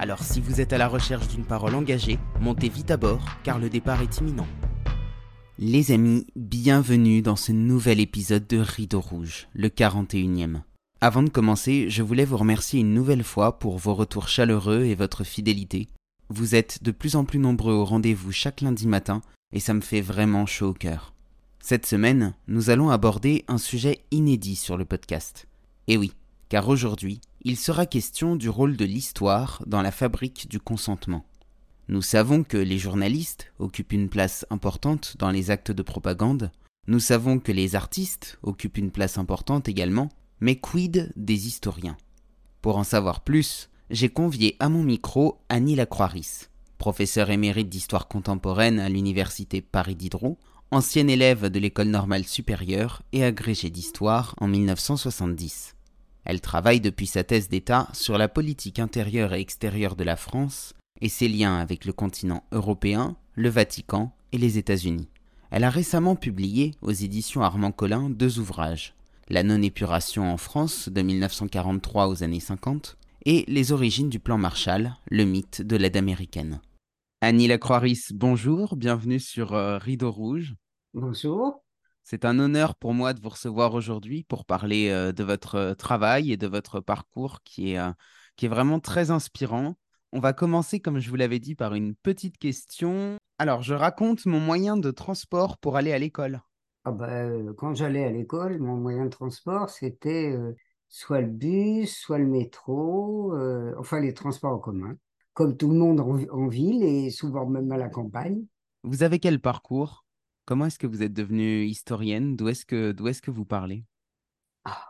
Alors si vous êtes à la recherche d'une parole engagée, montez vite à bord car le départ est imminent. Les amis, bienvenue dans ce nouvel épisode de Rideau Rouge, le 41e. Avant de commencer, je voulais vous remercier une nouvelle fois pour vos retours chaleureux et votre fidélité. Vous êtes de plus en plus nombreux au rendez-vous chaque lundi matin et ça me fait vraiment chaud au cœur. Cette semaine, nous allons aborder un sujet inédit sur le podcast. Et oui, car aujourd'hui, il sera question du rôle de l'histoire dans la fabrique du consentement. Nous savons que les journalistes occupent une place importante dans les actes de propagande, nous savons que les artistes occupent une place importante également, mais quid des historiens? Pour en savoir plus, j'ai convié à mon micro Annie Lacroix-Ris, professeure émérite d'histoire contemporaine à l'université Paris Diderot, ancienne élève de l'école normale supérieure et agrégée d'histoire en 1970. Elle travaille depuis sa thèse d'État sur la politique intérieure et extérieure de la France et ses liens avec le continent européen, le Vatican et les États-Unis. Elle a récemment publié aux éditions Armand Collin deux ouvrages La non-épuration en France de 1943 aux années 50 et Les origines du plan Marshall, le mythe de l'aide américaine. Annie Lacroix-Ris, bonjour, bienvenue sur euh, Rideau Rouge. Bonjour. C'est un honneur pour moi de vous recevoir aujourd'hui pour parler euh, de votre euh, travail et de votre parcours qui est, euh, qui est vraiment très inspirant. On va commencer, comme je vous l'avais dit, par une petite question. Alors, je raconte mon moyen de transport pour aller à l'école. Ah bah, quand j'allais à l'école, mon moyen de transport, c'était soit le bus, soit le métro, enfin les transports en commun, comme tout le monde en ville et souvent même à la campagne. Vous avez quel parcours? Comment est-ce que vous êtes devenue historienne? D'où est-ce que, est-ce que vous parlez? Ah,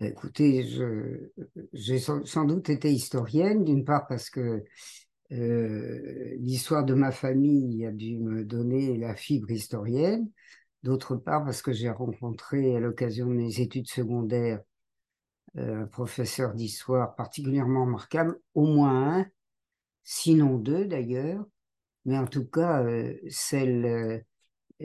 Écoutez, j'ai sans, doute été historienne, d'une part parce que euh, l'histoire de ma famille a dû me donner la fibre historienne, d'autre part parce que j'ai rencontré à l'occasion de mes études secondaires euh, un professeur d'histoire particulièrement remarquable, au moins un, sinon deux d'ailleurs, mais en tout cas euh, celle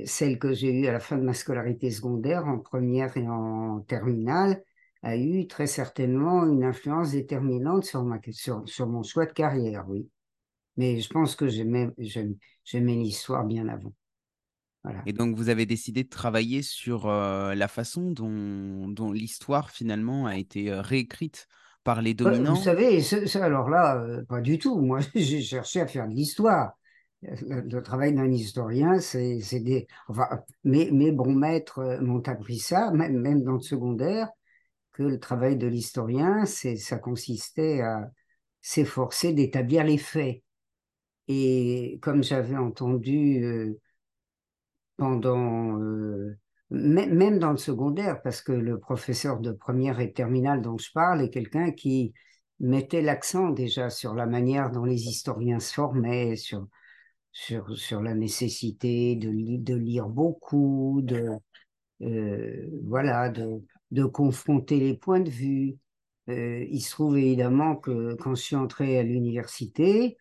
celle que j'ai eue à la fin de ma scolarité secondaire, en première et en terminale, a eu très certainement une influence déterminante sur, ma, sur, sur mon choix de carrière, oui. Mais je pense que j'aimais l'histoire bien avant. Voilà. Et donc, vous avez décidé de travailler sur euh, la façon dont, dont l'histoire, finalement, a été euh, réécrite par les dominants Vous savez, alors là, euh, pas du tout. Moi, j'ai cherché à faire de l'histoire le, travail d'un historien, c'est des. Enfin, mes, mes, bons maîtres euh, m'ont appris ça, même, même dans le secondaire, que le travail de l'historien, ça consistait à s'efforcer d'établir les faits. Et comme j'avais entendu euh, pendant. Euh, même dans le secondaire, parce que le professeur de première et terminale dont je parle est quelqu'un qui mettait l'accent déjà sur la manière dont les historiens se formaient, sur sur, sur la nécessité de, de lire beaucoup, de, euh, voilà, de, de confronter les points de vue. Euh, il se trouve évidemment que quand je suis entré à l'université,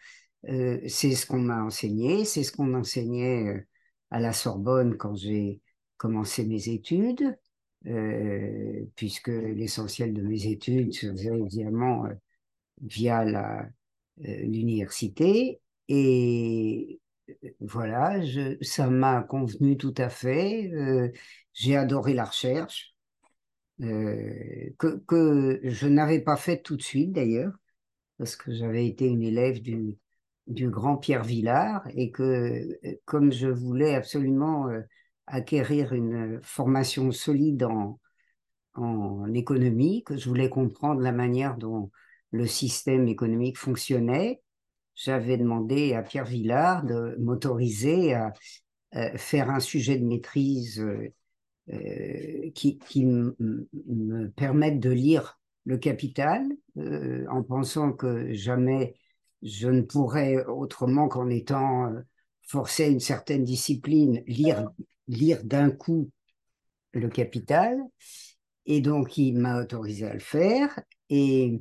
euh, c'est ce qu'on m'a enseigné, c'est ce qu'on enseignait à la Sorbonne quand j'ai commencé mes études, puisque l'essentiel de mes études se faisait évidemment via l'université. Et voilà, ça m'a convenu tout à fait. Euh, j'ai adoré la recherche, euh, que, je n'avais pas faite tout de suite d'ailleurs, parce que j'avais été une élève du, grand Pierre Villard et que comme je voulais absolument euh, acquérir une formation solide en, en économie, que je voulais comprendre la manière dont le système économique fonctionnait, j'avais demandé à Pierre Villard de m'autoriser à faire un sujet de maîtrise euh, euh, qui, me permette de lire le capital euh, en pensant que jamais je ne pourrais autrement qu'en étant forcé à une certaine discipline lire, lire d'un coup le capital. Et donc, il m'a autorisé à le faire. Et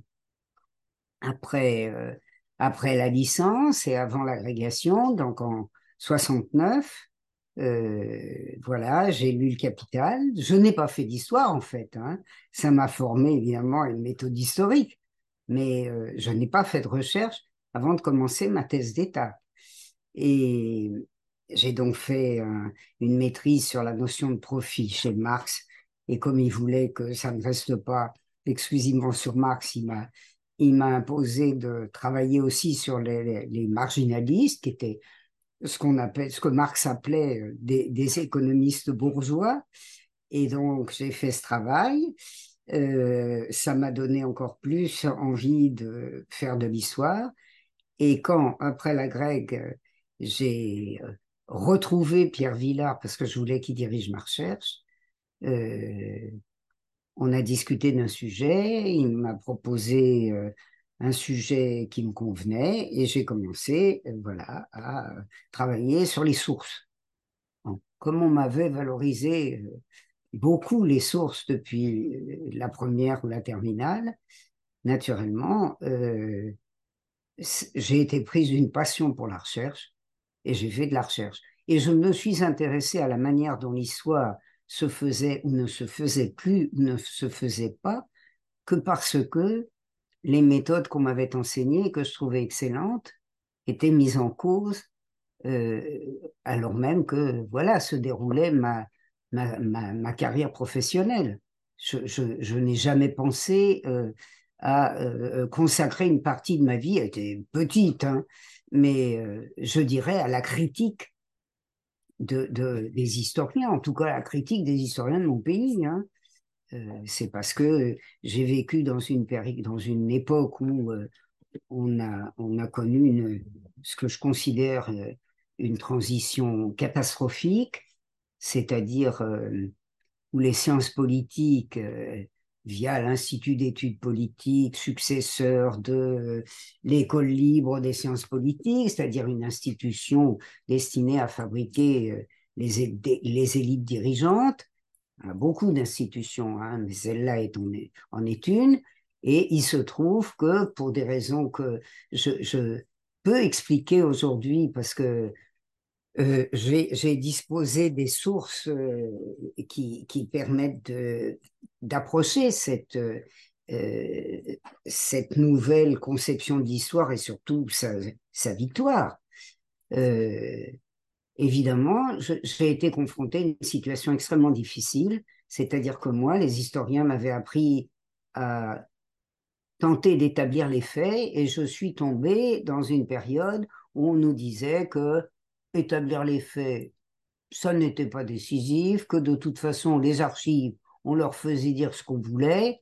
après, après la licence et avant l'agrégation, donc en 69, euh, voilà, j'ai lu le Capital. Je n'ai pas fait d'histoire en fait. Hein. Ça m'a formé évidemment une méthode historique, mais euh, je n'ai pas fait de recherche avant de commencer ma thèse d'État. Et j'ai donc fait une maîtrise sur la notion de profit chez Marx. Et comme il voulait que ça ne reste pas exclusivement sur Marx, il m'a il m'a imposé de travailler aussi sur les, marginalistes qui étaient ce qu'on appelle, ce que Marx appelait euh, des, économistes bourgeois. Et donc, j'ai fait ce travail. Euh, ça m'a donné encore plus envie de faire de l'histoire. Et quand, après la grecque, j'ai euh, retrouvé Pierre Villard parce que je voulais qu'il dirige ma recherche, on a discuté d'un sujet. Il m'a proposé un sujet qui me convenait et j'ai commencé euh, voilà, à travailler sur les sources. comme on m'avait valorisé euh, beaucoup les sources depuis euh, la première ou la terminale, naturellement, j'ai été prise d'une passion pour la recherche et j'ai fait de la recherche. Et je me suis intéressé à la manière dont l'histoire se faisait ou ne se faisait plus ne se faisait pas que parce que les méthodes qu'on m'avait enseignées, que je trouvais excellentes, étaient mises en cause, euh, alors même que voilà se déroulait ma, ma, ma, carrière professionnelle. Je, je, n'ai jamais pensé euh, à euh, consacrer une partie de ma vie, elle était petite, hein, mais je dirais à la critique de, de, des historiens, en tout cas la critique des historiens de mon pays. Hein. Euh, c'est parce que j'ai vécu dans une, dans une époque où euh, on, a, on a connu une, ce que je considère euh, une transition catastrophique, c'est-à-dire où les sciences politiques, via l'Institut d'études politiques, successeur de l'école libre des sciences politiques, c'est-à-dire une institution destinée à fabriquer les, les élites dirigeantes, beaucoup d'institutions, hein, mais celle-là est en, est une. Et il se trouve que pour des raisons que je, peux expliquer aujourd'hui, parce que euh, j'ai disposé des sources euh, qui, permettent d'approcher cette, euh, cette nouvelle conception d'histoire et surtout sa victoire. Évidemment, j'ai été confronté à une situation extrêmement difficile, c'est-à-dire que moi, les historiens m'avaient appris à tenter d'établir les faits et je suis tombé dans une période où on nous disait que établir les faits, ça n'était pas décisif, que de toute façon, les archives, on leur faisait dire ce qu'on voulait.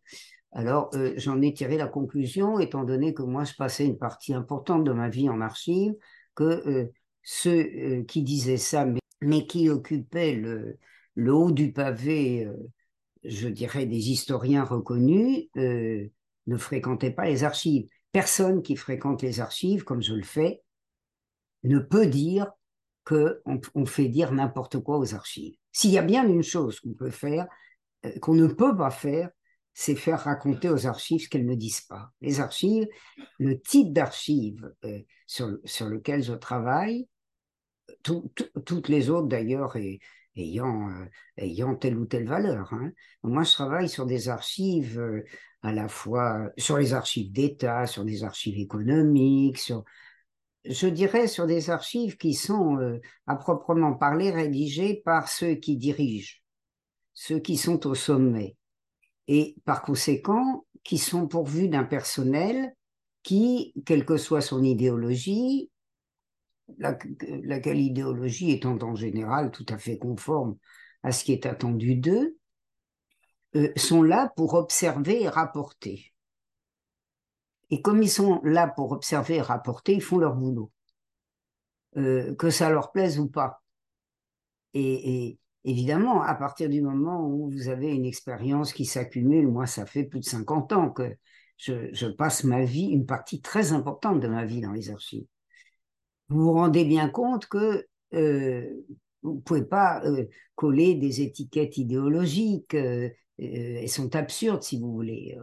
Alors, euh, j'en ai tiré la conclusion, étant donné que moi, je passais une partie importante de ma vie en archives, que euh, ceux euh, qui disaient ça, mais, qui occupaient le, haut du pavé, je dirais, des historiens reconnus, ne fréquentaient pas les archives. Personne qui fréquente les archives, comme je le fais, ne peut dire qu'on on fait dire n'importe quoi aux archives. S'il y a bien une chose qu'on peut faire, qu'on ne peut pas faire, c'est faire raconter aux archives ce qu'elles ne disent pas. Les archives, le type d'archives sur, sur lequel je travaille, toutes les autres d'ailleurs ayant, euh, ayant telle ou telle valeur. Hein. Moi, je travaille sur des archives euh, à la fois sur les archives d'État, sur des archives économiques, sur, je dirais sur des archives qui sont euh, à proprement parler rédigées par ceux qui dirigent, ceux qui sont au sommet, et par conséquent qui sont pourvus d'un personnel qui, quelle que soit son idéologie, laquelle idéologie étant en général tout à fait conforme à ce qui est attendu d'eux, euh, sont là pour observer et rapporter. Et comme ils sont là pour observer et rapporter, ils font leur boulot, euh, que ça leur plaise ou pas. Et, évidemment, à partir du moment où vous avez une expérience qui s'accumule, moi ça fait plus de 50 ans que je, passe ma vie, une partie très importante de ma vie dans les archives. Vous vous rendez bien compte que euh, vous ne pouvez pas euh, coller des étiquettes idéologiques, elles sont absurdes si vous voulez.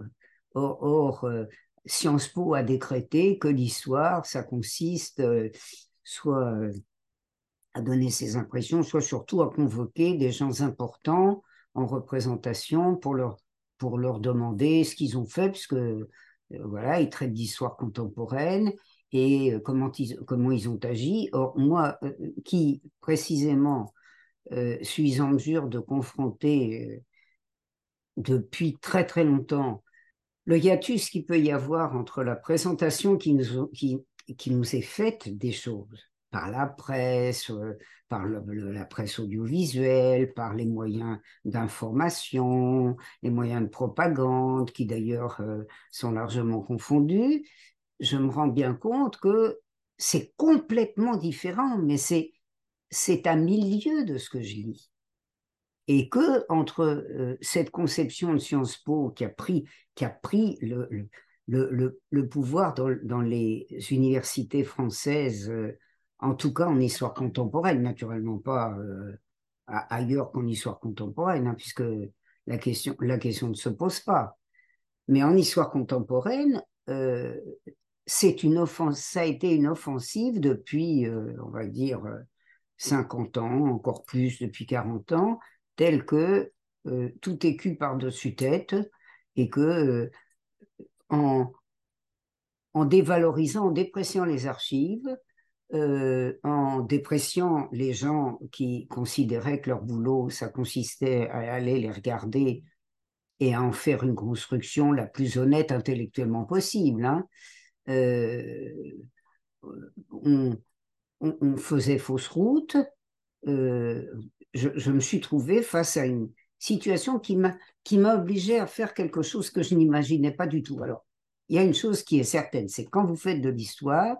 Or Sciences Po a décrété que l'histoire, ça consiste soit à donner ses impressions, soit surtout à convoquer des gens importants en représentation pour leur, pour leur demander ce qu'ils ont fait, puisque euh, voilà, ils traitent d'histoire contemporaine et euh, comment ils, comment ils ont agi. Or, moi, euh, qui précisément suis en mesure de confronter depuis très très longtemps le hiatus qu'il peut y avoir entre la présentation qui nous, est faite des choses par la presse, euh, par la presse audiovisuelle, par les moyens d'information, les moyens de propagande, qui d'ailleurs euh, sont largement confondus, je me rends bien compte que c'est complètement différent, mais c'est c'est à milieu de ce que je lis. Et que entre euh, cette conception de Sciences Po qui a pris, qui a pris le, le, le, pouvoir dans, dans, les universités françaises en tout cas en histoire contemporaine, naturellement pas euh, ailleurs qu'en histoire contemporaine, hein, puisque la question, la question ne se pose pas. Mais en histoire contemporaine, euh, c'est une offense, ça a été une offensive depuis, euh, on va dire, 50 ans, encore plus depuis 40 ans, tel que tout est cul par-dessus tête et que en, en dévalorisant, en dépréciant les archives, euh, en dépression les gens qui considéraient que leur boulot, ça consistait à aller les regarder et à en faire une construction la plus honnête intellectuellement possible. Hein. Euh, on, faisait fausse route. Euh, je, me suis trouvé face à une situation qui m'a qui m'a obligé à faire quelque chose que je n'imaginais pas du tout. Alors, il y a une chose qui est certaine, c'est quand vous faites de l'histoire,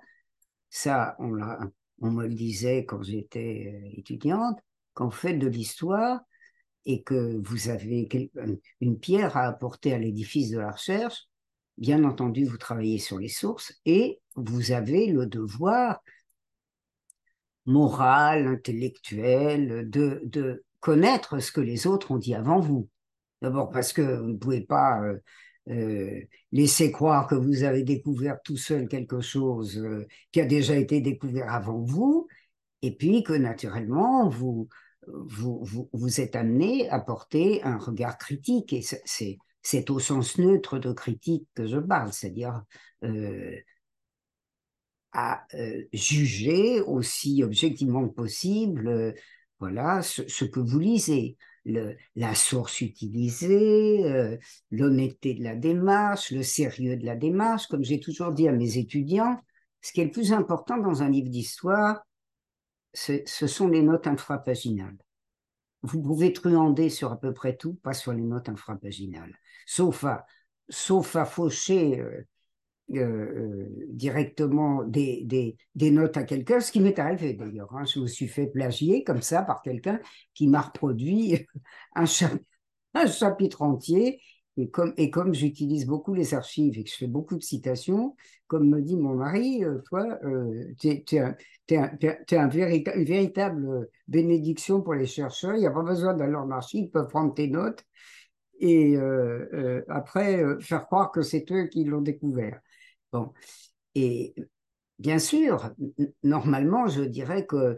ça, on, on me le disait quand j'étais euh, étudiante, quand vous faites de l'histoire et que vous avez une pierre à apporter à l'édifice de la recherche, bien entendu, vous travaillez sur les sources et vous avez le devoir moral, intellectuel, de, de connaître ce que les autres ont dit avant vous. D'abord parce que vous ne pouvez pas euh, euh, laissez croire que vous avez découvert tout seul quelque chose euh, qui a déjà été découvert avant vous, et puis que naturellement, vous, vous, vous, êtes amené à porter un regard critique, et c'est, c'est au sens neutre de critique que je parle, c'est-à-dire euh, à juger aussi objectivement que possible voilà ce, que vous lisez la source utilisée, euh, l'honnêteté de la démarche, le sérieux de la démarche. Comme j'ai toujours dit à mes étudiants, ce qui est le plus important dans un livre d'histoire, ce sont les notes infrapaginales. Vous pouvez truander sur à peu près tout, pas sur les notes infrapaginales. Sauf à, sauf à faucher euh, euh, euh, directement des, des, des, notes à quelqu'un, ce qui m'est arrivé d'ailleurs. Hein. Je me suis fait plagier comme ça par quelqu'un qui m'a reproduit un, un, chapitre entier. Et comme, et comme j'utilise beaucoup les archives et que je fais beaucoup de citations, comme me dit mon mari, euh, toi, tu es, un, un une véritable bénédiction pour les chercheurs. Il n'y a pas besoin d'aller en archive, ils peuvent prendre tes notes et après faire croire que c'est eux qui l'ont découvert. Bon. Et bien sûr, normalement, je dirais que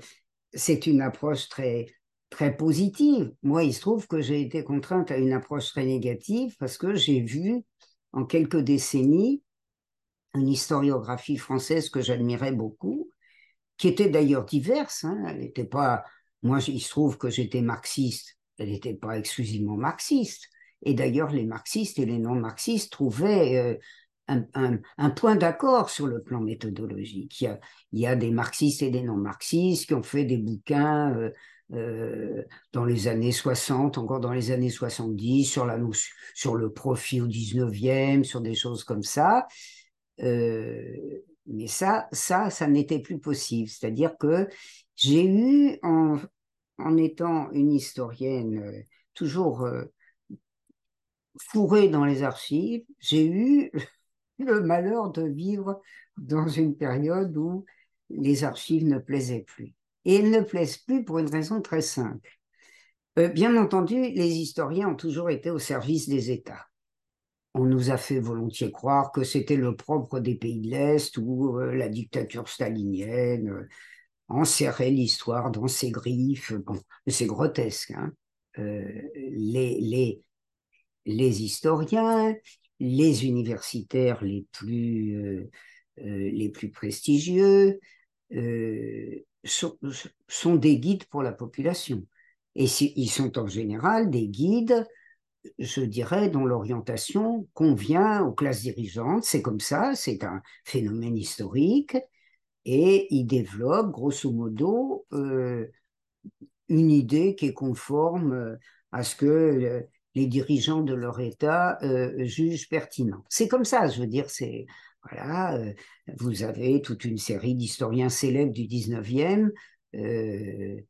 c'est une approche très, très positive. Moi, il se trouve que j'ai été contrainte à une approche très négative parce que j'ai vu en quelques décennies une historiographie française que j'admirais beaucoup, qui était d'ailleurs diverse. Hein. Elle n'était pas. Moi, il se trouve que j'étais marxiste. Elle n'était pas exclusivement marxiste. Et d'ailleurs, les marxistes et les non-marxistes trouvaient euh, un, point d'accord sur le plan méthodologique. Il y, a, des marxistes et des non-marxistes qui ont fait des bouquins euh, euh, dans les années 60, encore dans les années 70, sur, la, sur le profit au 19e, sur des choses comme ça. Euh, mais ça, ça, ça n'était plus possible. C'est-à-dire que j'ai eu, en, en, étant une historienne toujours fourrée dans les archives, j'ai eu le malheur de vivre dans une période où les archives ne plaisaient plus. Et elles ne plaisent plus pour une raison très simple. Euh, bien entendu, les historiens ont toujours été au service des États. On nous a fait volontiers croire que c'était le propre des pays de l'Est ou euh, la dictature stalinienne euh, enserrait l'histoire dans ses griffes. Bon, c'est grotesque. Hein les, historiens, les universitaires les plus, les plus prestigieux, sont, sont, des guides pour la population. Et ils sont en général des guides, je dirais, dont l'orientation convient aux classes dirigeantes. C'est comme ça, c'est un phénomène historique. Et ils développent, grosso modo, euh, une idée qui est conforme euh, à ce que euh, les dirigeants de leur État jugent pertinent. C'est comme ça, je veux dire, c'est voilà, euh, vous avez toute une série d'historiens célèbres du 19e, euh,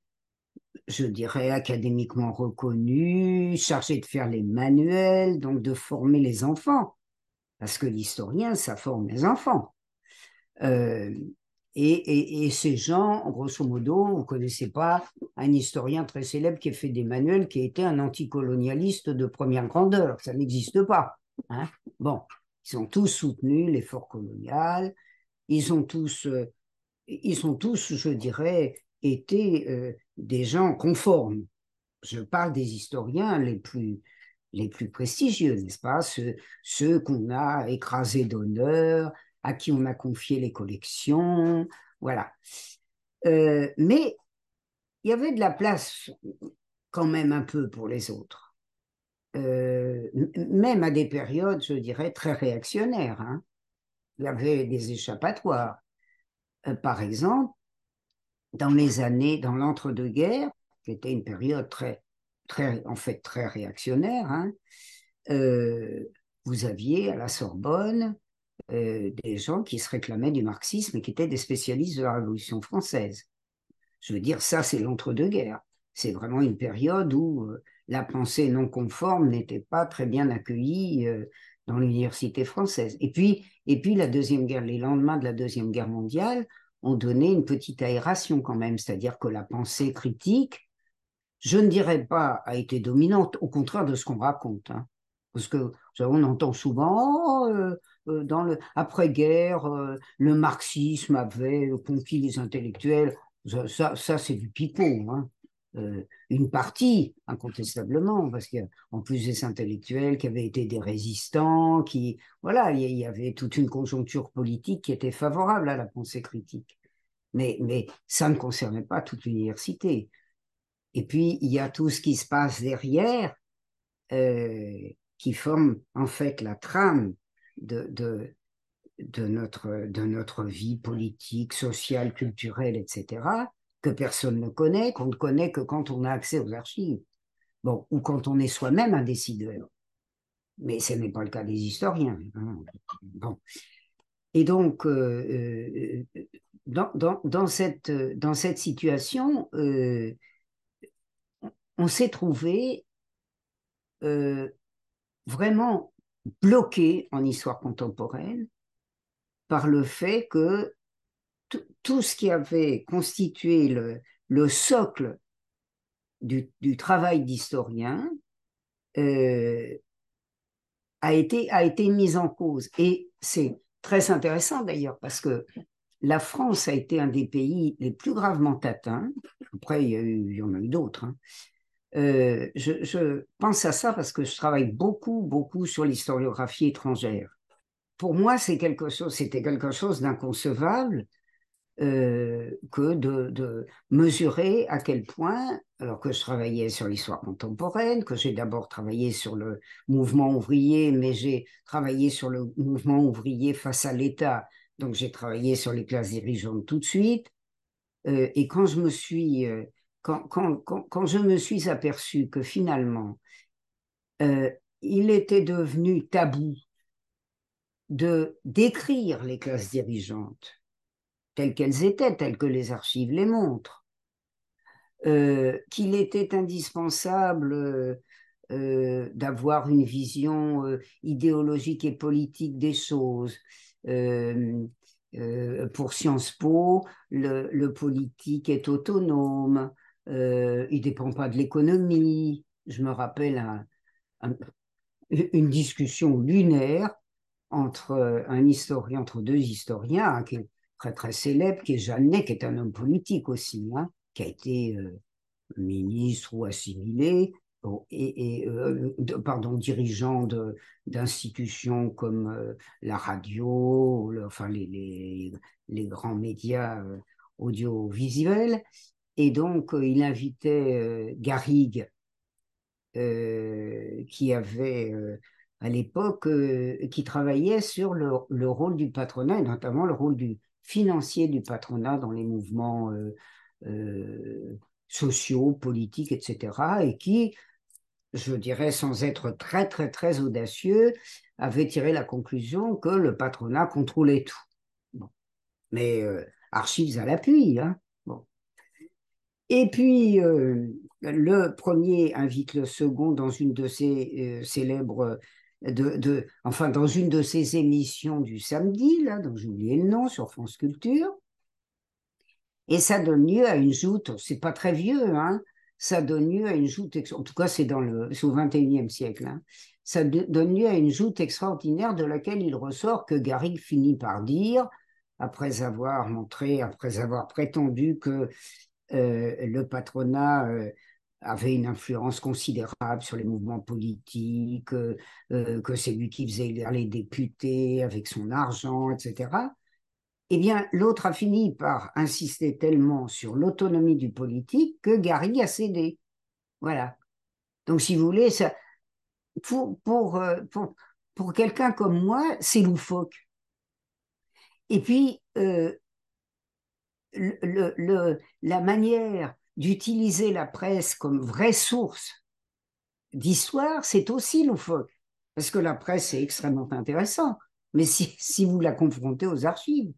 je dirais académiquement reconnus, chargés de faire les manuels, donc de former les enfants, parce que l'historien, ça forme les enfants. Et, ces gens, grosso modo, vous ne connaissez pas un historien très célèbre qui a fait des manuels, qui été un anticolonialiste de première grandeur. Ça n'existe pas. Hein bon, ils ont tous soutenu l'effort colonial. Ils ont tous, euh, ils ont tous, je dirais, été euh, des gens conformes. Je parle des historiens les plus, les plus prestigieux, n'est-ce pas? Ceux qu'on a écrasés d'honneur, à qui on a confié les collections, voilà. Euh, mais il y avait de la place quand même un peu pour les autres. Euh, même à des périodes, je dirais, très réactionnaires. Hein. Il y avait des échappatoires. Euh, par exemple, dans les années, dans l'entre-deux-guerres, qui était une période très, très, en fait, très réactionnaire, hein, vous aviez à la Sorbonne des gens qui se réclamaient du marxisme et qui étaient des spécialistes de la Révolution française. Je veux dire, ça, c'est l'entre-deux-guerres. C'est vraiment une période où la pensée non conforme n'était pas très bien accueillie euh, dans l'université française. Et puis, et puis la deuxième guerre, les lendemains de la deuxième guerre mondiale ont donné une petite aération quand même, c'est-à-dire que la pensée critique, je ne dirais pas a été dominante, au contraire de ce qu'on raconte, hein. parce que on entend souvent euh, euh, dans le après-guerre, le marxisme avait conquis les intellectuels. Ça, ça, c'est du pipeau. Hein. Euh, une partie, incontestablement, parce qu'en plus des intellectuels qui avaient été des résistants, qui, voilà, il y, avait toute une conjoncture politique qui était favorable à la pensée critique. Mais, mais ça ne concernait pas toute l'université. Et puis, il y a tout ce qui se passe derrière, euh, qui forme en fait la trame de, de, notre, de notre vie politique, sociale, culturelle, etc que personne ne connaît, qu'on ne connaît que quand on a accès aux archives, bon, ou quand on est soi-même un décideur. Mais ce n'est pas le cas des historiens. Hein. Bon. Et donc, euh, euh, dans, dans, dans, cette, dans cette situation, euh, on s'est trouvé vraiment bloqué en histoire contemporaine par le fait que tout ce qui avait constitué le, socle du, travail d'historien euh, a, été, a été mis en cause. Et c'est très intéressant d'ailleurs parce que la France a été un des pays les plus gravement atteints. Après, il y, en a eu d'autres. Hein. Euh, je, pense à ça parce que je travaille beaucoup, beaucoup sur l'historiographie étrangère. Pour moi, c'était quelque chose d'inconcevable euh, que de, mesurer à quel point, alors que je travaillais sur l'histoire contemporaine, que j'ai d'abord travaillé sur le mouvement ouvrier, mais j'ai travaillé sur le mouvement ouvrier face à l'État, donc j'ai travaillé sur les classes dirigeantes tout de suite. Euh, et quand je me suis, euh, quand, je me suis aperçu que finalement, il était devenu tabou de décrire les classes dirigeantes telles qu'elles étaient, telles que les archives les montrent, euh, qu'il était indispensable d'avoir une vision idéologique et politique des choses. pour Sciences Po, le, politique est autonome, il ne dépend pas de l'économie. Je me rappelle une discussion lunaire entre un historien, entre deux historiens, hein, qui est très très célèbre, qui est Jeannet, qui est un homme politique aussi, hein, qui a été ministre ou assimilé, et, euh, pardon, dirigeant d'institutions comme euh, la radio, enfin les, grands médias euh, audiovisuels. Et donc, il invitait Garrigue, qui avait à l'époque, qui travaillait sur le, le, rôle du patronat, et notamment le rôle du financier du patronat dans les mouvements sociaux, politiques, etc., et qui, je dirais sans être très, très, très audacieux, avait tiré la conclusion que le patronat contrôlait tout. Mais euh, archives à l'appui. Hein. Et puis, euh, le premier invite le second dans une de ses euh, célèbres de, enfin dans une de ses émissions du samedi, là, dont j'ai oublié le nom, sur France Culture. Et ça donne lieu à une joute, c'est pas très vieux, hein, ça donne lieu à une joute, en tout cas c'est dans le, au XXIe siècle, hein, ça donne lieu à une joute extraordinaire de laquelle il ressort que Garrigue finit par dire, après avoir montré, après avoir prétendu que euh, le patronat euh, avait une influence considérable sur les mouvements politiques, euh, que c'est lui qui faisait les députés avec son argent, etc eh bien, l'autre a fini par insister tellement sur l'autonomie du politique que Gary a cédé. Voilà. Donc, si vous voulez, pour, pour, euh, pour, pour quelqu'un comme moi, c'est loufoque. Et puis, euh, la manière d'utiliser la presse comme vraie source d'histoire, c'est aussi loufoque. Parce que la presse est extrêmement intéressante. Mais si, vous la confrontez aux archives,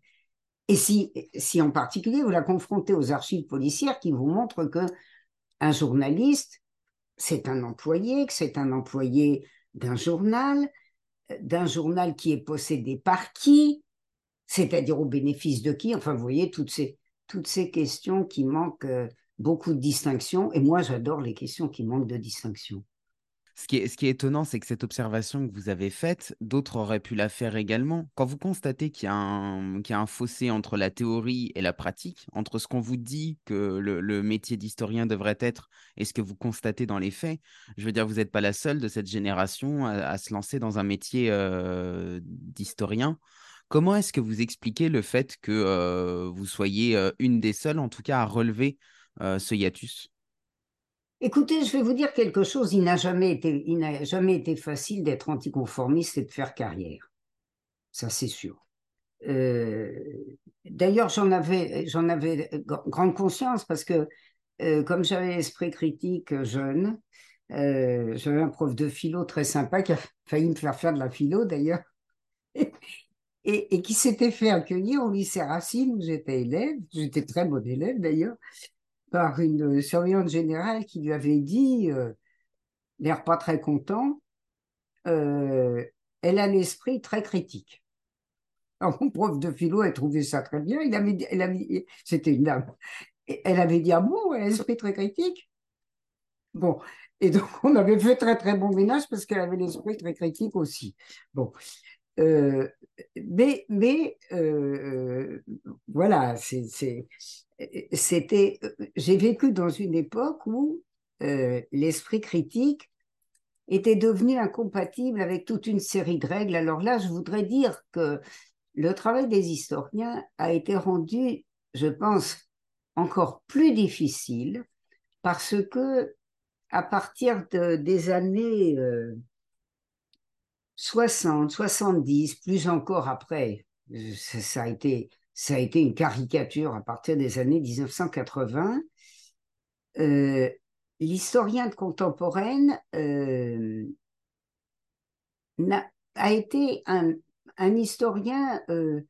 et si, si en particulier vous la confrontez aux archives policières qui vous montrent que un journaliste, c'est un employé, que c'est un employé d'un journal, d'un journal qui est possédé par qui, c'est-à-dire au bénéfice de qui, enfin vous voyez toutes ces, toutes ces questions qui manquent euh, beaucoup de distinction, et moi j'adore les questions qui manquent de distinction. Ce qui, est, étonnant, c'est que cette observation que vous avez faite, d'autres auraient pu la faire également. Quand vous constatez qu'il y a un fossé entre la théorie et la pratique, entre ce qu'on vous dit que le, métier d'historien devrait être et ce que vous constatez dans les faits, je veux dire, vous n'êtes pas la seule de cette génération à, se lancer dans un métier euh, d'historien. Comment est-ce que vous expliquez le fait que vous soyez une des seules, en tout cas, à relever ce hiatus? Écoutez, je vais vous dire quelque chose. Il n'a jamais été, facile d'être anticonformiste et de faire carrière. Ça, c'est sûr. D'ailleurs, j'en avais, j'en grande conscience parce que comme j'avais l'esprit critique jeune, j'avais un prof de philo très sympa qui a failli me faire faire de la philo d'ailleurs. Et, qui s'était fait accueillir au lycée Racine où j'étais élève. J'étais très bon élève d'ailleurs par une surveillante générale qui lui avait dit, euh, l'air pas très content, euh, elle a l'esprit très critique. Alors, mon prof de philo a trouvé ça très bien. Il avait, elle avait, c'était une dame. elle avait dit, ah bon, elle a l'esprit très critique? Bon, et donc on avait fait très très bon ménage parce qu'elle avait l'esprit très critique aussi. Bon, euh, mais, euh, voilà, c'est, c'était, j'ai vécu dans une époque où euh, l'esprit critique était devenu incompatible avec toute une série de règles. Alors là, je voudrais dire que le travail des historiens a été rendu, je pense, encore plus difficile parce que à partir de, des années 60, 70, plus encore après, ça, a été, ça a été une caricature à partir des années 1980. Euh, l'historien contemporaine euh, a, été un, historien euh,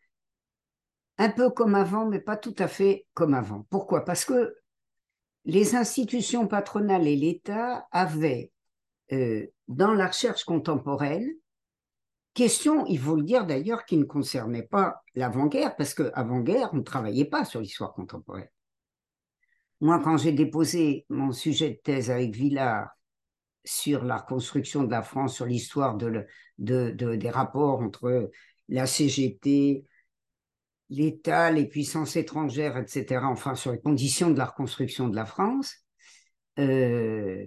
un peu comme avant, mais pas tout à fait comme avant. Pourquoi? Parce que les institutions patronales et l'État avaient euh, dans la recherche contemporaine, question, il faut le dire d'ailleurs, qui ne concernait pas l'avant-guerre, parce qu'avant-guerre, on ne travaillait pas sur l'histoire contemporaine. Moi, quand j'ai déposé mon sujet de thèse avec Villard sur la reconstruction de la France, sur l'histoire de, des rapports entre la CGT, l'État, les puissances étrangères, etc., enfin sur les conditions de la reconstruction de la France, euh,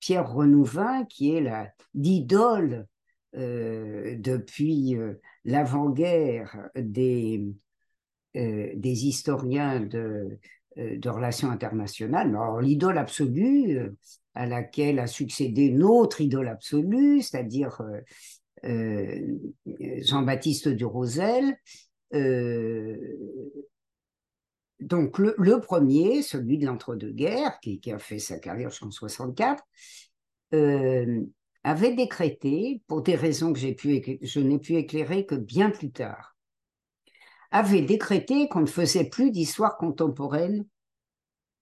Pierre Renouvin, qui est l'idole euh, depuis euh, l'avant-guerre des, des historiens de, de relations internationales, l'idole absolue à laquelle a succédé une autre idole absolue, c'est-à-dire Jean-Baptiste du Rosel, euh, donc le, premier, celui de l'entre-deux-guerres, qui, a fait sa carrière jusqu'en 64, euh, avait décrété, pour des raisons que je n'ai pu éclairer que bien plus tard, avait décrété qu'on ne faisait plus d'histoire contemporaine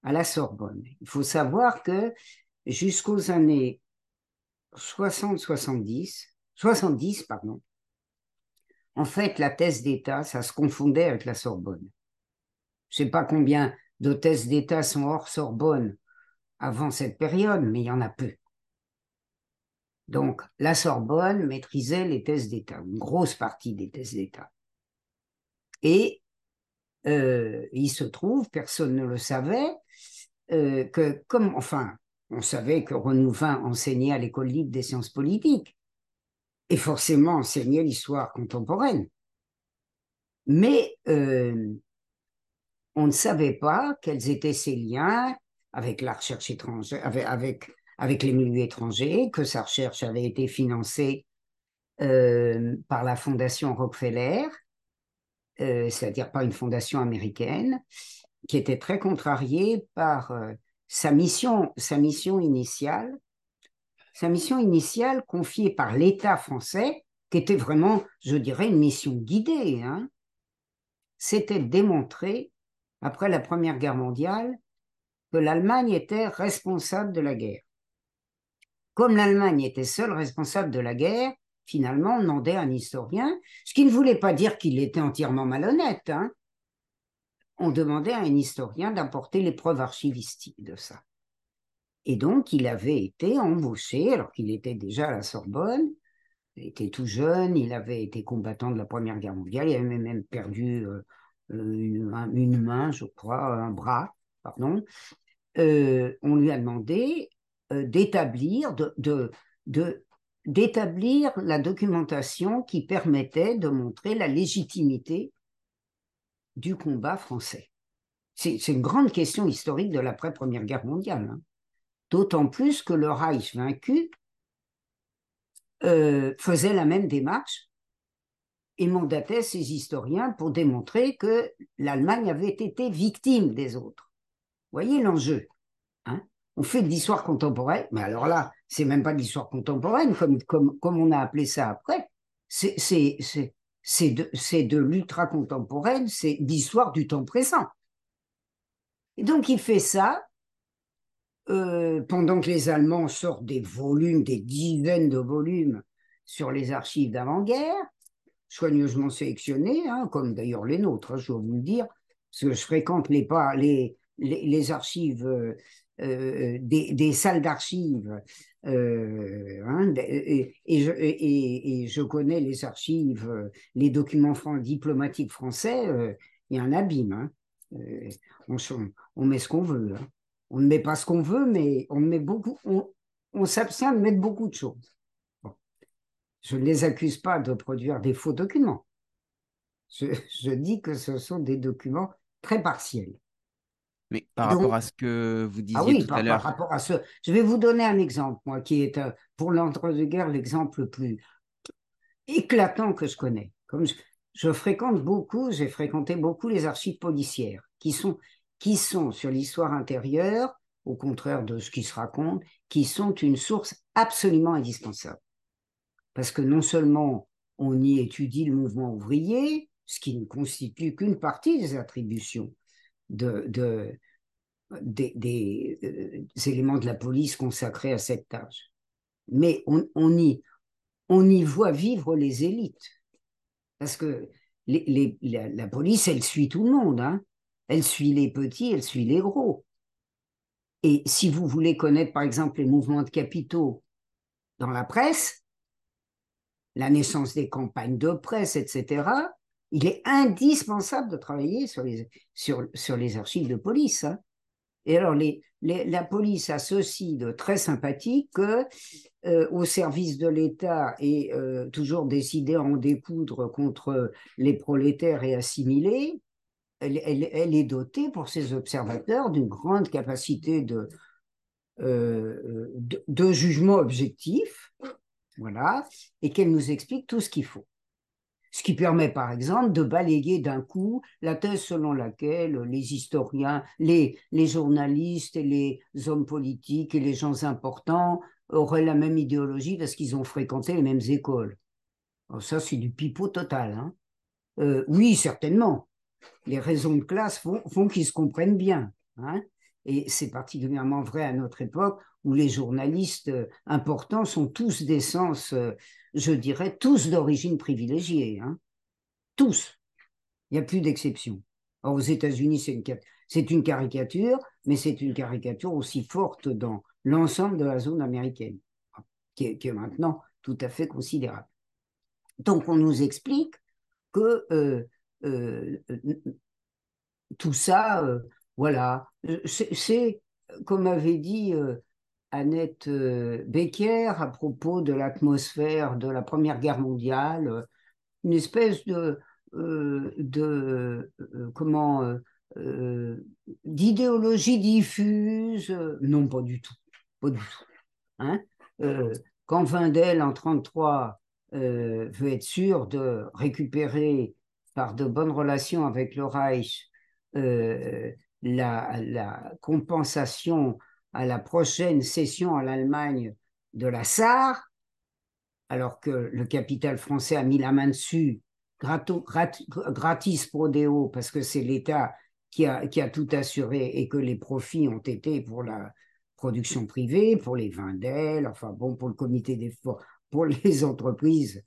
à la Sorbonne. Il faut savoir que jusqu'aux années 60-70, 70, pardon, en fait, la thèse d'État, ça se confondait avec la Sorbonne. Je ne sais pas combien de thèses d'État sont hors Sorbonne avant cette période, mais il y en a peu. Donc, la Sorbonne maîtrisait les thèses d'État, une grosse partie des thèses d'État. Et euh, il se trouve, personne ne le savait, euh, que comme, enfin, on savait que Renouvin enseignait à l'école libre des sciences politiques, et forcément enseigner l'histoire contemporaine. Mais euh, on ne savait pas quels étaient ses liens avec la recherche étrangère, avec, les milieux étrangers, que sa recherche avait été financée euh, par la fondation Rockefeller, euh, c'est-à-dire par une fondation américaine, qui était très contrariée par sa mission, sa mission initiale, sa mission initiale confiée par l'État français, qui était vraiment, je dirais, une mission guidée, hein, c'était de démontrer, après la Première Guerre mondiale, que l'Allemagne était responsable de la guerre. Comme l'Allemagne était seule responsable de la guerre, finalement, on demandait à un historien, ce qui ne voulait pas dire qu'il était entièrement malhonnête, hein, on demandait à un historien d'apporter les preuves archivistiques de ça. Et donc, il avait été embauché, alors qu'il était déjà à la Sorbonne, il était tout jeune, il avait été combattant de la Première Guerre mondiale, il avait même perdu euh, une, main, je crois, un bras, pardon. Euh, on lui a demandé euh, d'établir, de, d'établir la documentation qui permettait de montrer la légitimité du combat français. C'est une grande question historique de l'après-première guerre mondiale. Hein. D'autant plus que le Reich vaincu euh, faisait la même démarche et mandatait ses historiens pour démontrer que l'Allemagne avait été victime des autres. Voyez l'enjeu. On fait de l'histoire contemporaine, mais alors là, c'est même pas de l'histoire contemporaine, comme, comme, comme on a appelé ça après. C'est de, de l'ultra-contemporaine, c'est l'histoire du temps présent. Et donc il fait ça euh, pendant que les Allemands sortent des volumes, des dizaines de volumes sur les archives d'avant-guerre, soigneusement sélectionnés, hein, comme d'ailleurs les nôtres, hein, je dois vous le dire, parce que je fréquente les, les, les, archives, euh, euh, des, salles d'archives, hein, et, je, connais les archives, les documents diplomatiques français, il y a un abîme. On, met ce qu'on veut on ne met pas ce qu'on veut, mais on on, s'abstient de mettre beaucoup de choses. Je ne les accuse pas de produire des faux documents. Je, dis que ce sont des documents très partiels. Mais par rapport à ce que vous ah disiez tout à l'heure. Par rapport à ce, je vais vous donner un exemple, moi, qui est euh, pour l'entre-deux-guerres l'exemple le plus éclatant que je connais. Comme je fréquente beaucoup, j'ai fréquenté beaucoup les archives policières, qui sont qui sont sur l'histoire intérieure, au contraire de ce qui se raconte, qui sont une source absolument indispensable. Parce que non seulement on y étudie le mouvement ouvrier, ce qui ne constitue qu'une partie des attributions de, des, euh, éléments de la police consacrés à cette tâche. mais on, y, on y voit vivre les élites. Parce que la, police, elle suit tout le monde. Hein. Elle suit les petits, elle suit les gros. Et si vous voulez connaître, par exemple, les mouvements de capitaux dans la presse, la naissance des campagnes de presse, etc., il est indispensable de travailler sur les, archives de police. Hein. Et alors, la police a ceci de très sympathique que, euh, au service de l'État et euh, toujours décidé à en découdre contre les prolétaires et assimilés, elle, est dotée pour ses observateurs d'une grande capacité de, euh, de, de, jugement objectif, voilà, et qu'elle nous explique tout ce qu'il faut ce qui permet par exemple de balayer d'un coup la thèse selon laquelle les historiens, les, journalistes et les hommes politiques et les gens importants auraient la même idéologie parce qu'ils ont fréquenté les mêmes écoles. ça, c'est du pipeau total. Hein. Euh, oui, certainement. Les raisons de classe font, font qu'ils se comprennent bien. Hein. Et c'est particulièrement vrai à notre époque où les journalistes euh, importants sont tous d'essence, euh, je dirais, tous d'origine privilégiée. Hein. Tous. Il n'y a plus d'exception. Aux États-Unis, c'est une, caricature, mais c'est une caricature aussi forte dans l'ensemble de la zone américaine, qui est, maintenant tout à fait considérable. Donc, on nous explique que euh, tout ça, voilà, c'est, comme avait dit Annette euh, Becker à propos de l'atmosphère de la Première Guerre mondiale, euh, une espèce de, euh, d'idéologie diffuse. non, pas du tout, pas du tout. Hein quand Vindel en 33 veut être sûr de récupérer par de bonnes relations avec le Reich la compensation à la prochaine cession à l'Allemagne de la Sarre, alors que le capital français a mis la main dessus gratis pro deo parce que c'est l'État qui a, tout assuré et que les profits ont été pour la production privée, pour les Vindel, enfin bon, pour le comité des forges, pour les entreprises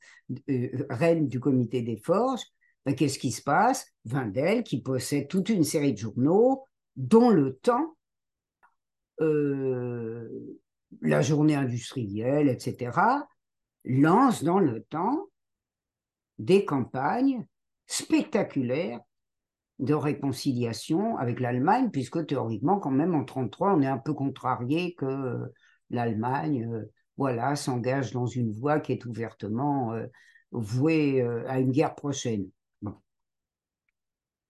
euh, reines du comité des forges, ben, qu'est-ce qui se passe? Vindel, qui possède toute une série de journaux, dont le temps euh, la journée industrielle, etc., lance dans le temps des campagnes spectaculaires de réconciliation avec l'Allemagne, puisque théoriquement, quand même, en 1933, on est un peu contrarié que l'Allemagne euh, voilà, s'engage dans une voie qui est ouvertement euh, vouée à une guerre prochaine.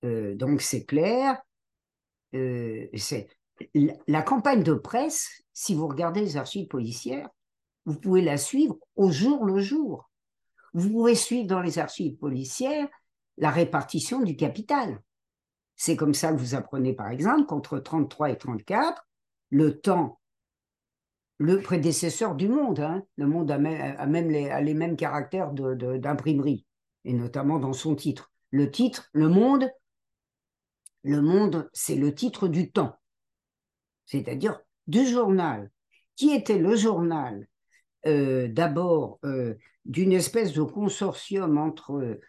donc c'est clair, la campagne de presse, si vous regardez les archives policières, vous pouvez la suivre au jour le jour. Vous pouvez suivre dans les archives policières la répartition du capital. C'est comme ça que vous apprenez, par exemple, qu'entre 33 et 34, le temps, le prédécesseur du monde, hein, le monde a même, les, mêmes caractères d'imprimerie, et notamment dans son titre. Le titre, le monde, le monde, c'est le titre du temps c'est-à-dire du journal, qui était le journal euh, d'abord euh, d'une espèce de consortium entre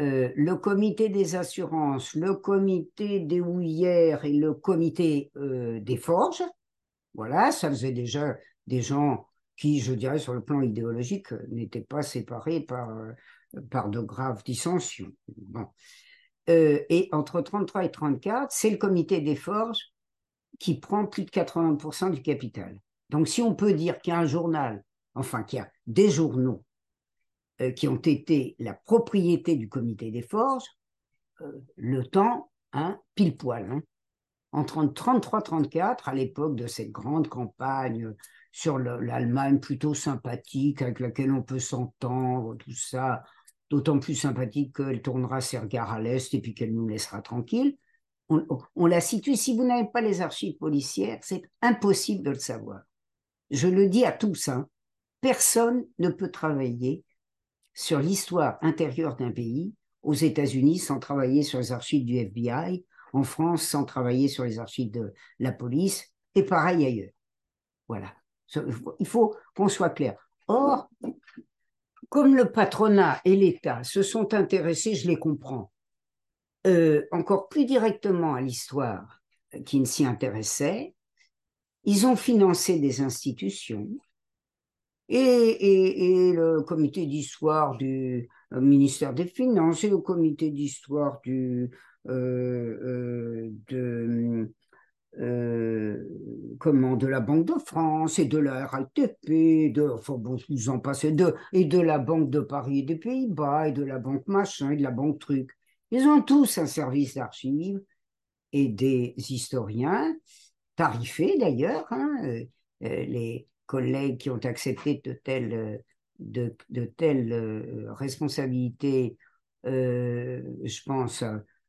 euh, le comité des assurances, le comité des houillères et le comité des forges? Voilà, ça faisait déjà des gens qui, je dirais, sur le plan idéologique, n'étaient pas séparés par, par de graves dissensions. Bon. et entre 33 et 34, c'est le comité des forges qui prend plus de 80% du capital. Donc si on peut dire qu'il y a un journal, enfin qu'il y a des journaux euh, qui ont été la propriété du comité des forges, euh, le temps, hein, pile poil. Hein. Entre 33-34, à l'époque de cette grande campagne sur l'Allemagne plutôt sympathique, avec laquelle on peut s'entendre, tout ça, d'autant plus sympathique qu'elle tournera ses regards à l'Est et puis qu'elle nous laissera tranquilles on, la situe. Si vous n'avez pas les archives policières, c'est impossible de le savoir. Je le dis à tous, hein. personne ne peut travailler sur l'histoire intérieure d'un pays aux États-Unis sans travailler sur les archives du FBI, en France sans travailler sur les archives de la police, et pareil ailleurs. Voilà. Il faut qu'on soit clair. Or, comme le patronat et l'État se sont intéressés, je les comprends, euh, encore plus directement à l'histoire qui ne s'y intéressait, ils ont financé des institutions et, le comité d'histoire du euh, ministère des Finances et le comité d'histoire euh, de comment de la Banque de France et de la RATP, en et de la Banque de Paris et des Pays-Bas, et de la Banque machin, et de la Banque truc. Ils ont tous un service d'archives et des historiens, tarifés d'ailleurs. Hein, euh, euh, les collègues qui ont accepté de telles, de, de euh, responsabilités, je pense,